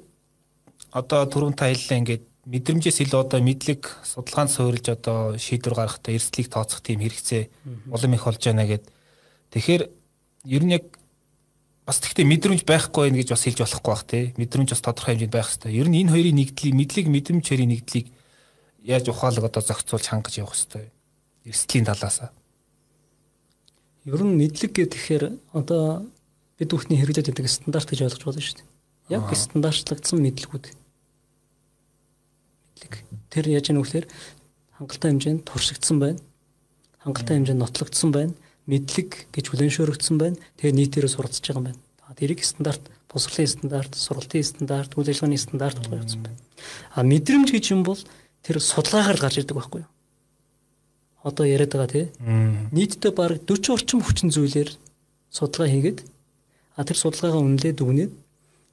Speaker 2: одоо түрүүн та хэллээ ингээд мэдрэмжээс илүү одоо мэдлэг судалгаанд суурилж одоо шийдвэр гаргахдаа эрсдлийг тооцох тийм хэрэгцээ улам их болж байна гэд. Тэгэхээр ер нь яг бас тэгтээ мэдрэмж байхгүй байх гэж бас хэлж болохгүй бах тий. Мэдрэмж бас тодорхой хэмжээнд байх хэрэгтэй. Ер нь энэ хоёрын нэгдлийг мэдлэг мэдрэмж хоёрын нэгдлийг яаж ухаалаг одоо зохицуулж хангаж явах хэрэгтэй. Эрсдлийн талаас.
Speaker 3: Ер нь мэдлэг гэхээр одоо бид бүхний хэрэглээд байдаг стандарт гэж ойлгож болно шүү дээ. Яг стандартлагдсан мэдлэгүүд. Мэдлэг. Тэр яаж яах вэ гэхээр хангалттай хэмжээнд туршигдсан байна. Хангалттай хэмжээнд нотлогдсон байна мэдлэг гэж хүлэншөөрөгдсөн байна. Тэгээ нийтээрээ суралцж байгаа юм байна. Тэрийг стандарт, босрлын стандарт, сургалтын стандарт, үйл ажиллагааны стандарт болгож явуулсан байна. А мэдрэмж гэж юм бол тэр судалгаагаар гарч ирдэг байхгүй юу? Одоо яриад байгаа тий. Нийтдээ бараг 40 орчим хүчин зүйлээр судалгаа хийгээд а тэр судалгаагаа үнэлээд дүгнээд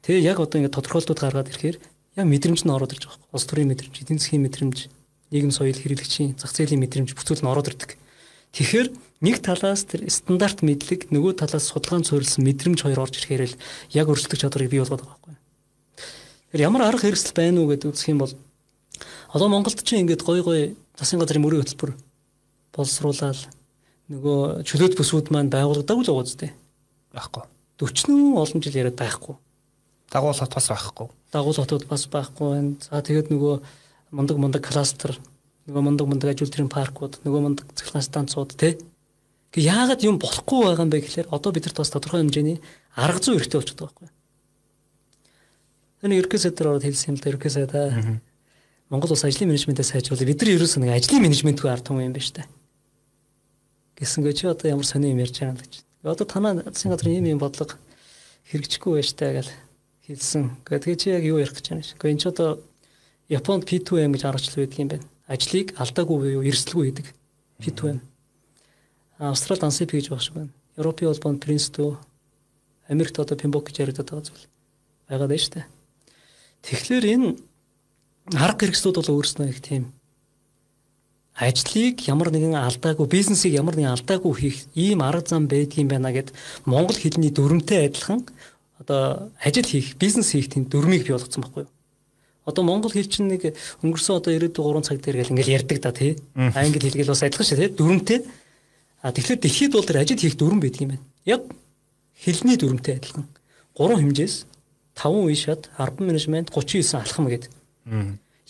Speaker 3: тэгээ яг одоо ингээд тодорхойлолтууд гаргаад ирэхээр яг мэдрэмж нь ороод ирж байгаа. Улс төрийн мэдрэмж, эдийн засгийн мэдрэмж, нийгэм соёл хэрэглэгчийн зах зээлийн мэдрэмж бүх зүйл нь ороод ирдэг. Тэгэхээр нэг талаас тэр стандарт мэдлэг нөгөө талаас судалгаан суурилсан мэдрэмж хоёр орж ирэхээр л яг өрсөлдөх чадварыг бий болгоод байгаа байхгүй. Тэр ямар арга хэрэгсэл байна уу гэдэг үзэх юм бол одоо Монголд чинь ингээд гой гой засгийн газрын мөрийн хөтөлбөр боловсруулаад нөгөө чөлөөт бүсүүд маань байгуулагдаагүй л байгаа зү.
Speaker 2: Байхгүй.
Speaker 3: 40 олон жил яриад байхгүй.
Speaker 2: Дагуул хот бас байхгүй.
Speaker 3: Дагуул хотод бас байхгүй байна. За тэгээд нөгөө мундаг мундаг кластер нөгөө мундаг мундаг ажил төрийн паркууд, нөгөө мундаг цахилгаан станцууд тий. Гэ яагаад юм болохгүй байгаа юм бэ гэхээр одоо бид нарт бас тодорхой хэмжээний арга зүй хэрэгтэй болчиход байгаа байхгүй. Энэ ерөнхий сайдаар ороод хэлсэн юм л да ерөнхий сайдаа. Монгол улс ажлын менежментээ сайжруулах бид нар ерөөсөө нэг ажлын менежментгүй ард түмэн юм байна штэ. Гэсэнгээ чи одоо ямар сони юм ярьж байгаа юм гэж. Одоо танаа засгийн газрын ийм юм бодлого хэрэгжихгүй байж таа гэж хэлсэн. Тэгээ чи яг юу ярих гэж байна ш. Гэхдээ энэ ч одоо Японд P2M гэж аргачлал байдаг юм байна ажлыг алдаагүй буюу эрсдэлгүй хийдэг fit байна. Австралид ANSIP гэж багш байна. Европын холбоонд Prince2, Америкт одоо Pembok гэж яриад байгаа зүйл байгаад байна шүү дээ. Тэгэхээр энэ арга хэрэгслүүд бол өөрснөө их тийм ажлыг ямар нэгэн алдаагүй бизнесийг ямар нэгэн алдаагүй хийх ийм арга зам байдгийм байна гэд монгол хэлний дүрмтэй адилхан одоо ажил хийх бизнес хийх тийм дүрмийг бий болгоцсон байхгүй юу Одоо монгол хэл чинь нэг өнгөрсөн одоо 93 цаг дээр гэл ингээл ярьдаг да тий. Англи хэлгээл бас адилхан шүү тий. Дүрмтэй. А тэгэхээр дэлхийд бол тэр ажил хийх дүрм байдаг юм байна. Яг хэлний дүрмтэй адилхан. Гурван хэмжээс 5 үе шат, 10 менежмент, 39 алхам гэдэг.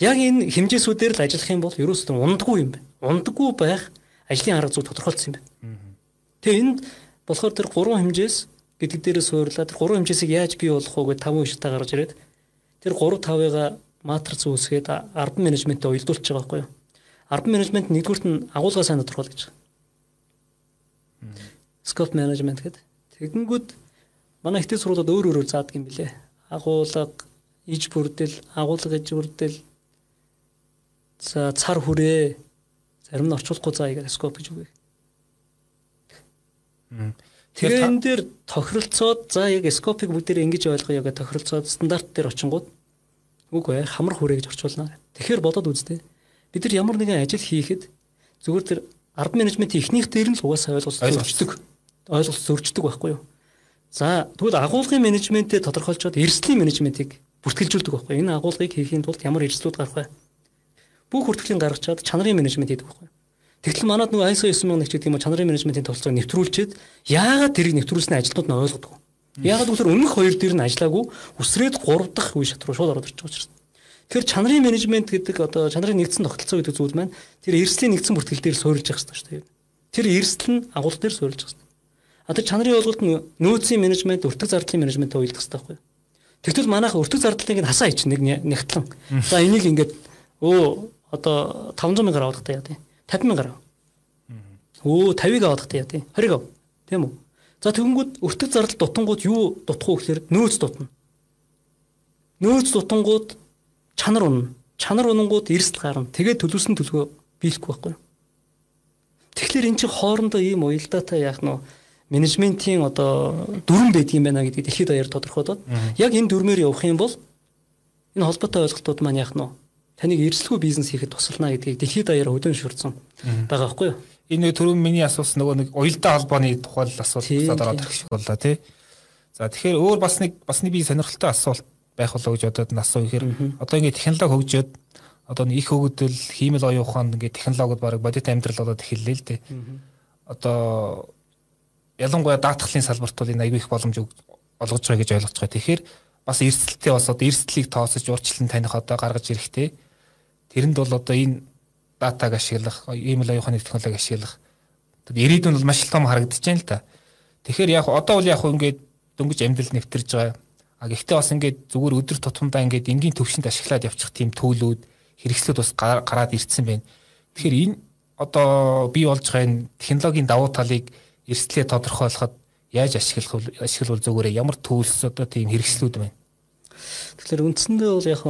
Speaker 3: Яг энэ хэмжээсүүдээр л ажиллах юм бол ерөөсөө ундаггүй юм байна. Ундаггүй байх ажлын арга зүй тодорхойлсон юм байна. Тэгээ энд болохоор тэр гурван хэмжээс гэдэг дээрээ суурлаа. Тэр гурван хэмжээсийг яаж бий болох вэ гэдэг 5 үе шатаа гаргаж ирээд Тэр 3 5-ыг матриц үүсгээд 10 менежменттэй уялдуулж байгаа байхгүй юу? 10 менежмент нэгдүгürt нь агуулга сайн тодорхойл гэж. Scope management гэдэг. Тэгэнгүүт манай ихтэй сургуулиуд өөр өөрөөр заадаг юм билэ. Агуулга, иж бүрдэл, агуулга иж бүрдэл за цар хүрээ зарим нь орчуулахгүй заа гэдэг scope гэж үгүй. Тэгэхээр энэ дээр тохиролцоод за яг скопыг бүгдээр ингэж ойлгоё гэж тохиролцоод стандарт дээр очингууд үгүй хамар хүрээ гэж орчуулна. Тэгэхээр бодоод үзтээ. Бид нар ямар нэгэн ажил хийхэд зүгээр тэр ард менежментийн ихнийх дээр нь л угаасаа ойлголт зөрчдөг. Ойлголт зөрчдөг байхгүй юу? За тэгвэл агуулгын менежментээ тодорхойлцоод эрсдлийн менежментийг бүртгэлжүүлдэг байхгүй. Энэ агуулгыг хийхийн тулд ямар эрсдлүүд гарах вэ? Бүх хүртгэлийн гаргачаад чанарын менежмент хийдэг байхгүй. Тэгтэл манад нөгөө ISO 9001 гэдэг юм чанарын менежментийн толцоог нэвтрүүлчихэд яагаад тэрийг нэвтрүүлсний ажилтнууд нь ойлгодог. Яагаад гэвэл өмнөх хоёр дээр нь ажиллаагүй үсрээд 3 дахь үе шат руу шууд ороод ирж байгаа учраас. Тэгэхээр чанарын менежмент гэдэг одоо чанарын нэгдсэн тогтолцоо гэдэг зүйл маань тэр эрсдлийн нэгдсэн бүртгэл дээр суурилж явах хэрэгтэй шүү дээ. Тэр эрсдэл нь агуулга дээр суурилж явах хэрэгтэй. А тэр чанарын ойлголт нь нөөцийн менежмент, өртөг зардлын менежменттэй уялдах хэрэгтэй байхгүй юу? Тэгтэл манайх өртөг зардлыг ингэ хасаа ич нэг нягтлан. За энийг ингээд өө одоо 500 мянгаар авах таа яа тий. 50 мянгаар. Өө 50-ыг авах таа яа тий. 20-ыг ав. Тийм үү? За тэгэнгүүт өртөг зардал дутангууд юу дутах уу гэхээр нөөц дутна. Нөөц дутангууд чанар унна. Чанар унангууд эрсдэл гарна. Тэгээд төлөвсөн төлгөө биелэхгүй байхгүй. Тэгэхээр эн чинь хоорондоо ийм уялдаатай яах нь менежментийн одоо дүрм байдгийм байна гэдгийг дэлхийд даяар тодорхойлоод яг энэ дүрмээр явах юм бол энэ холбоотой ойлголтууд маань яах нь таныг эрсэлгүй бизнес хийхэд тусална гэдгийг дэлхийд даяар хөдөн шүрдсэн байгаа байхгүй юу?
Speaker 2: Энэ түрүүн миний асуусан нөгөө нэг уялдаа холбооны тухай асуулт болоод ороод ирэх шиг боллоо тий. За тэгэхээр өөр бас нэг бас нэг би сонирхолтой асуулт байх болоо гэж бодоод насуу ихээр одоо ингээд технологи хөгжөөд одоо их хөгжил хиймэл оюун ухаанд ингээд технологиуд баг бодит амьдрал болоод эхэллээ л дээ. Одоо ялангуяа даатгалын салбарт бол энэ аягүй их боломж олгож байгаа гэж ойлгож байгаа. Тэгэхээр бас эрсдэлтэй бас одоо эрсдлийг тооцож урьдчилан таних одоо гаргаж ирэхтэй. Тэрэнд бол одоо энэ датаг ашиглах, email оюуханы технологи ашиглах ирээдүйн бол маш том харагдаж байна л да. Тэгэхээр яг одоо бол яг ингээд дөнгөж амьдрал нэвтэрж байгаа. А гэхдээ бас ингээд зүгээр өдөр тутамдаа ингээд энгийн төвшөнд ашиглаад явчих тийм төлөвлүүд хэрэгслүүд бас гараад ирсэн байна. Тэгэхээр энэ одоо бий болж байгаа энэ технологийн давуу талыг эрсдлээ тодорхойлоход яаж ашиглах ашиглавал зөвгөрөө ямар төвлс одоо тийм хэрэгслүүд байна.
Speaker 3: Тэгэхээр үндсэндээ бол яг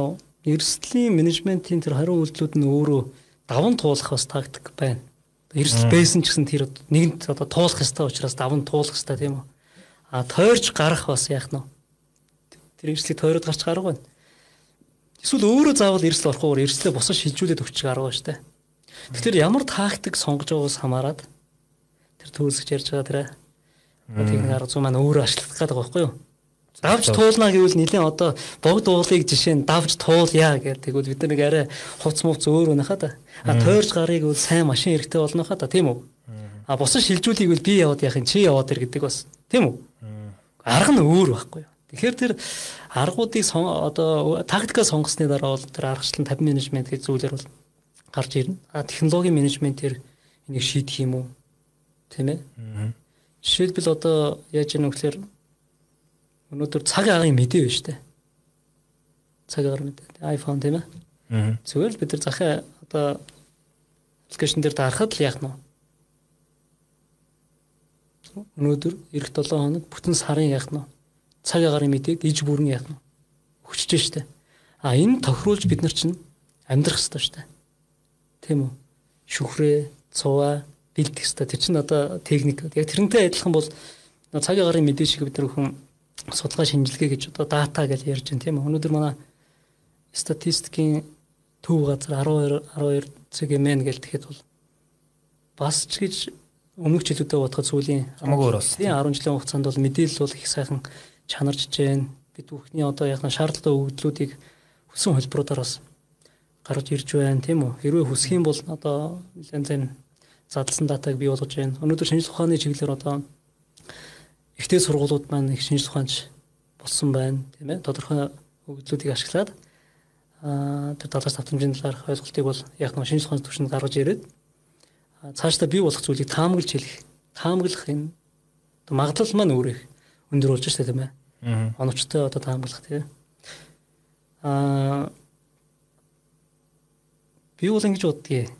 Speaker 3: эрсдлийн менежментийн тэр хариу үйлдэлүүд нь өөрөө даван туулах бас тактик байна. Эрсдэл байсан ч гэсэн тэр нэгэнт одоо туулах ёстой учраас даван туулах ёстой тийм үү. А тойрч гарах бас яах нь тэр эрсдлийг тойроод гарч гарах байна. Эсвэл өөрөө заавал эрсдэл орохгүйгээр эрсдлээ босож шилжүүлээд өгчих арга байна шүү дээ. Тэгэхээр ямар тактик сонгож байгаагаас хамаарат тэр төвлөсөж ярьж байгаа тэр техник арга зүй маань өөрөө ашиглах гэдэг байгаа байхгүй юу? Давж туулна гэвэл нилийн одоо богд уулыг жишээ нь давж туулъя гэдэг. Тэгвэл бид нэг арай хувц мувц өөр өнөхаа да. А тойрж гарыг бол сайн машин хэрэгтэй болно хаа да тийм үү? А бусад шилжүүлгийг бол би яваад яах юм чи яваад ир гэдэг бас тийм үү? Арга нь өөр байхгүй юу? Тэгэхээр тэр аргуудыг одоо тактикаа сонгосны дараа бол тэр аргачлан 50 менежмент гэж зүйлэр бол гарч ирнэ. А технологийн менежментээр энийг шийдэх юм уу? Тийм ээ. Жишээлбэл одоо яаж яах вэ гэхээр өнөөдөр цаг агаарын мэдээ байна шүү дээ. Цаг агаар мэдээ. iPhone тийм ээ. Аа. Зүгээр л бид нар захаа одоо аппликейшн дээр дарахад л яах нь өнөөдөр эх 7 хоног бүтэн сарын яах нь цаг агаарын мэдээг иж бүрэн яах нь өгчөж штэ. А энэ тохируулж бид нар чинь амьдрах хэрэгтэй штэ. Тийм үү? Шүхрээ, цуваа, бэлдэх хэрэгтэй. Тэр чинь одоо техник. Яг тэрнтэй адилхан бол цаг агаарын мэдээ шиг бид нар хүн судалгаа шинжилгээ гэж одоо дата гэж ярьж байна тийм үү. Өнөөдөр манай статистикийн төв газар 12 12 CGMN гэж тэгэхэд бол бас ч гэж өмнөх жилүүдэд бодоход сүүлийн
Speaker 2: хамаагүй өөр болсон.
Speaker 3: Тийм 10 жилийн хугацаанд бол мэдээлэл бол их сайхан чанарч जैन бид бүхний одоо яг шаардлагатай өгөгдлүүдийг хүссэн хөлбруудаар бас гарч ирж байна тийм үү. Хэрвээ хүсэх юм бол одоо нэлээд зэн задлсан датаг бий болгож байна. Өнөөдөр шинжлэх ухааны чиглэлээр одоо ихтэй сургуулиуд маань их шинжлэх ухаанч болсон байна тийм ээ. Тодорхой өгөгдлүүдийг ашиглаад аа тэр талаас давтамжийн талаарх ойлголтыг бол яг нэг шинжлэх ухааны түвшинд гаргаж ирээд цаашдаа бий болох зүйлийг таамаглаж хэлэх, таамаглах энэ магадлал маань өөрөө их өндөр болж штэ тийм ээ. Оновчтой одоо таамаглах тийм. Аа би бол ингэж боддгийг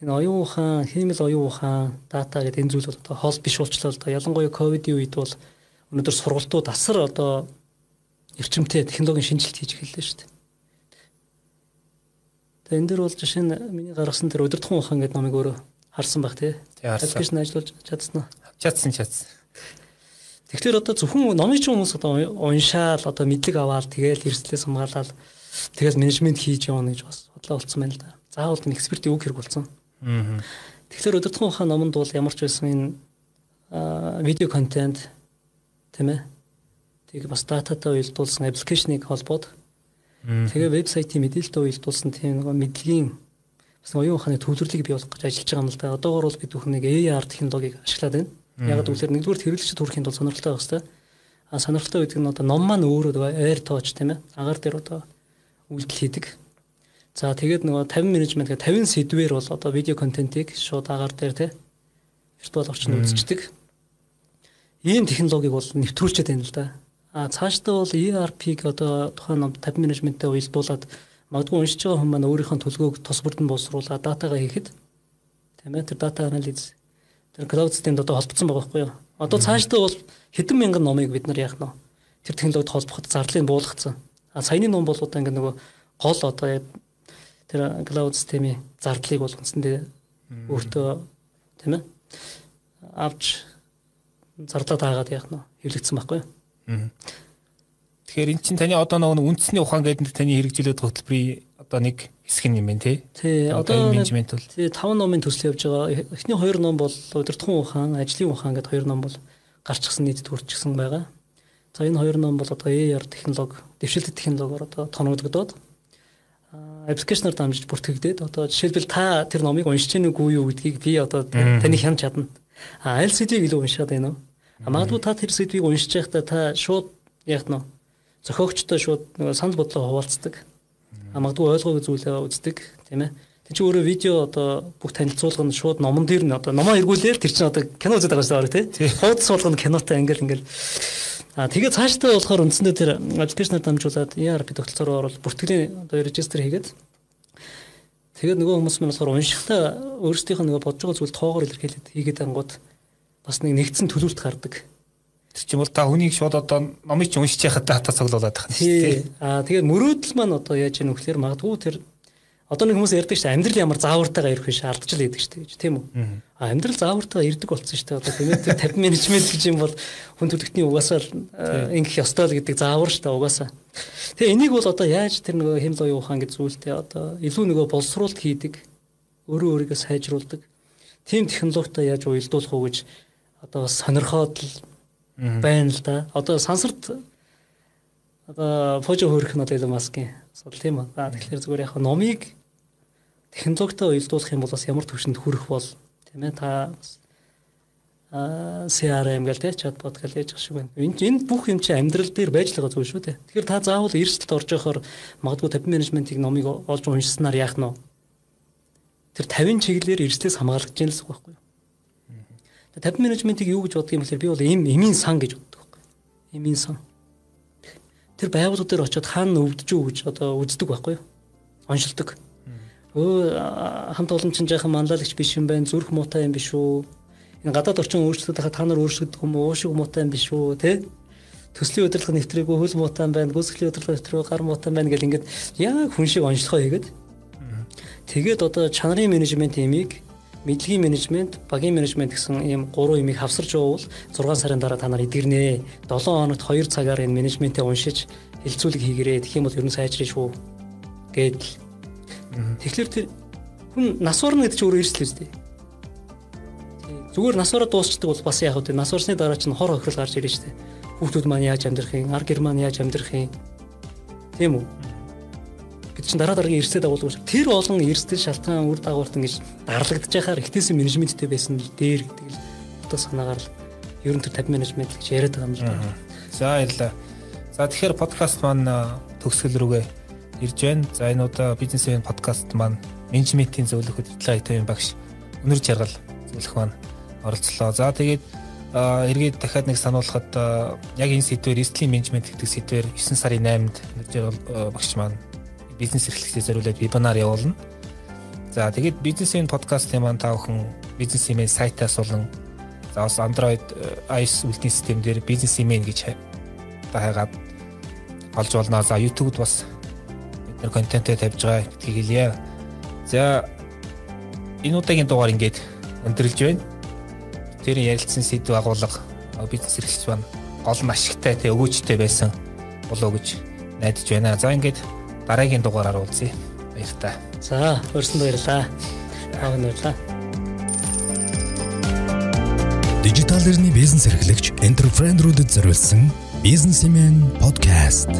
Speaker 3: энэ оюун ухаан, хиймэл оюун ухаан, дата гэдэг энэ зүйл бол одоо хоол биш болчлоо л да. Ялангуяа ковидын үед бол өнөөдөр сургалтууд асар одоо эрчимтэй технологийн шинжилт хийж эхэллээ шүү дээ. Тэгээ энэ дэр бол жишээ нь миний гаргасан тэр удирдахуун ухаан гэдэг номыг өөрөө харсан баг тий. Аппликейшн ажиллуулж чадсан уу?
Speaker 2: Чадсан чадсан.
Speaker 3: Тэгэхээр одоо зөвхөн номын чинь хүмүүс одоо уншаал одоо мэдлэг аваад тэгээл эрсдлээс хамгаалаад тэгэл менежмент хийж явна гэж бас бодлоо болцсон байна л да. Заавал энэ экспертийн үг хэрэг болсон. Тэгэхээр өдөртгөн ухаан номонд бол ямар ч байсан энэ видео контент тийм ээ. Тэг бас дататай уялдуулсан аппликейшнийг холбоод тэгээ вебсайтын мэдээлэлтэй уялдуулсан тийм нэг мэдлэгийн бас оюун ухааны төвлөрлийг бий болгох гэж ажиллаж байгаа юм л да. Одоогор бол бид бүхэн нэг AR технологиг ашиглаад байна. Яг гэвэл нэгдүгээр хэрэглэгчд хүрэхин тулд сонирхолтой байх хэрэгтэй. А сонирхолтой гэдэг нь одоо ном маань өөрөө air touch тийм ээ. Агаар дээр одоо үйлдэл хийдэг. За тэгээд нөгөө 50 менежмент гэх 50 сэдвээр бол одоо видео контентийг шууд агаар дээр те виртуал орчинд үзчихдэг. Ийм технологиг бол нэвтрүүлчихэд байна л да. А цаашдаа бол ERP-г одоо тухайн 50 менежменттэй уялдуулад магадгүй уншиж байгаа хүн маань өөрийнхөө төлгөөг тус бүрдэн боловсруулаад датагаа хийхэд тийм ээ тэр дата анализ тэр cloud системд одоо холбогдсон байгаа байхгүй юу? Одоо цаашдаа бол хэдэн мянган номыг бид нар яах нь тэр технологид холбоход зарлыг буулгацсан. А саяны ном бол одоо ингээ нөгөө гол одоо тэр cloud системийн зардлыг бол үндсэндээ өөртөө тийм ээ авч зарлаад агаад яах нь хэвлэгдсэн байхгүй юу.
Speaker 2: Тэгэхээр эн чинь таны одоо нөгөө үндэсний ухаан гэдэг таны хэрэгжүүлээд хөтөлбөрийн одоо нэг хэсэг юм байна тий.
Speaker 3: Тий одоо менежмент бол тий 5 номын төсөл явж байгаа. Эхний 2 ном бол удирдахуун ухаан, ажлын ухаан гэдэг 2 ном бол гарчихсан нийтэд хүрчихсэн байгаа. За энэ 2 ном бол одоо AR технологи, дэвшилтэт технологиор одоо тоногдогдоод аппликейшнаар дамжиж бүртгэгдээд одоо жишээлбэл та тэр номыг уншиж гэнэ үгүй юу гэдгийг би одоо таны хянж чадна. А аль сэдвийг илүү уншаад байна уу? Магадгүй та тэр сэдвийг уншиж байхдаа та шууд яг нь зохиогчтой шууд санал бодлоо хуваалцдаг. А магадгүй ойлгоогүй зүйлээ үздэг, тийм ээ. Тэг чи өөрөө видео одоо бүх танилцуулга нь шууд номон дээр нь одоо номоо эргүүлээл тэр чинь одоо кино үзэж байгаа шүү дээ, тийм. Хуудас суулгана кинотой ангил ингээл А тэгээ цаашдаа болохоор үндсэндээ тэр аппликейшнаар дамжуулаад ERP тогтолцоороо орол бүртгэлийн одоо регистр хийгээд тэгээд нөгөө хүмүүс маань болохоор уншихтаа өөрсдийнх нь нөгөө бодож байгаа зүйл тоогоор илэрхийлээд хийгээд ангууд бас нэг нэгдсэн төлөвлөлт гардаг.
Speaker 2: Тэр чинь бол та хүнийг шууд одоо номыг чинь уншиж яхад дата цуглуулад байгаа
Speaker 3: юм тийм. Аа тэгээд мөрөөдөл маань одоо яаж яах вэ гэхээр магадгүй тэр одоо нэг хүмүүс ярьдаг шүү амьдрал ямар заавартайгаа ирэх биш алдаж л идэг шүү дээ тийм үү. Аа амьдрал заавартайгаа ирдэг болсон шүү дээ. Одоо тэр 50 менежмент гэж юм бол хүн төрөлхтний угаасаа ингэх ёстой л гэдэг заавар шүү дээ угаасаа. Тэгээ энийг бол одоо яаж тэр нөгөө хэм лоо ухаан гэж зүйлтэй одоо илүү нөгөө боловсруулалт хийдэг өөрөө өөрийгөө сайжруулдаг. Тим технологитой яаж уялдуулах уу гэж одоо сонирхоод л байна л да. Одоо сансарт одоо фожо хөрөх нь одоо Илон Маскын асуудал тийм үү. Тэгэхээр зүгээр яг номыг технологитой уялдуулах юм бол бас ямар төвшөнд хүрэх бол тийм ээ та а CRM гэл тэ чатбот гэл яаж шиг байна. Энд энэ бүх юм чи амьдрал дээр байж байгаа зүйл шүү дээ. Тэгэхээр та заавал эрсдэлд орж явахаар магадгүй 50 менежментийг номыг олж уншсанаар яах нь? Тэр 50 чиглэлээр эрсдлээс хамгаалж чинь л үг байхгүй юу? 50 менежментийг юу гэж боддог юм бэ? Би бол им имийн сан гэж боддог байхгүй. Имийн сан. Тэр байгууллага дээр очиод хаана өвдөж үү гэж одоо үздэг байхгүй юу? Оншилдог. Өө хамт олон чинь жаахан манлайлагч биш юм байна. Зүрх муутай юм биш үү? Энэ гадаад орчин өөрчлөлт хахад та нар өөрчлөгдөх юм уу? Уушиг муутай юм биш үү? Тэ? Төслийн удирдлага нэвтрээгүй хөл муутай байна. Гүйцэтгэлийн удирдлага нэвтрээгүй гар муутай байна гэл ингээд яг хүн шиг онцлогоо хийгээд тэгээд одоо чанарын менежмент имийг мэдлэгийн менежмент, багийн менежмент гэсэн ийм гурван юмыг хавсарч явуул 6 сарын дараа та нар эдгэрнэ. 7 хоногт 2 цагаар энэ менежментээ уншиж хилцүүлэг хийгэрээ. Тэгэх юм бол ер нь сайжрах шүү. Гэдэл. Тэгэхээр тэр хүн нас орно гэдэг чинь өөрөө эрсдэл үстэй. Зүгээр нас ороод дуусчдаг бол бас яг үү нас орсны дараа чинь хор хохирол гарч ирж штэ. Хүүхдүүд маань яаж амьдрах юм, ар герман яаж амьдрах юм. Тийм үү? Гэт чинь дараа дараагийн эрсдэл дагуулгүй шүү. Тэр олон эрсдэл шалтгаан үр дагаварт ингэж дарлагдж байхаар ихтэйсэн менежменттэй байсан л дээр гэдэг л одоо санаагаар л ерөн төр 50 менежмент гэж яриад байгаа юм л байна.
Speaker 2: За баярлалаа. За тэгэхээр подкаст маань төгсгөл рүүгээ ирж байна. За энэ удаа бизнес ивэн подкаст маань менежментийн зөвлөх хөтөлбөрийн төвийн багш өнөр жаргал зөвлөх маань оролцлоо. За тэгээд эргээд дахиад нэг сануулхад яг энэ сэдвээр эрсдлийн менежмент гэдэг сэдвээр 9 сарын 8-нд өнөр жаргал багш маань бизнес эрхлэлтэй зориулаад вебинар явуулна. За тэгээд бизнесийн подкастын маань та бүхэн бизнесийн сайтаас болон за бас Android iOS үлдсэн систем дээр бизнесийн гэж таагаад олж болно. За YouTube-д бас нэр контентээ тавьж байгаа гэдгийг хэлье. За энэ удаагийн дугаар ингээд өндөрлж байна. Тэр ярилцсан сэдв агуулга бизнес эрхлэлч байна. Гол нь ашигтай тэ өгөөжтэй байсан болоо гэж найдаж байна. За ингээд дараагийн дугаараар уулзъя. Баярлалаа.
Speaker 3: За, өрсөнд баярлалаа. Аав баярлалаа.
Speaker 1: Дижитал эрхний бизнес эрхлэгч энтерпренерүүдэд зориулсан бизнесмен подкаст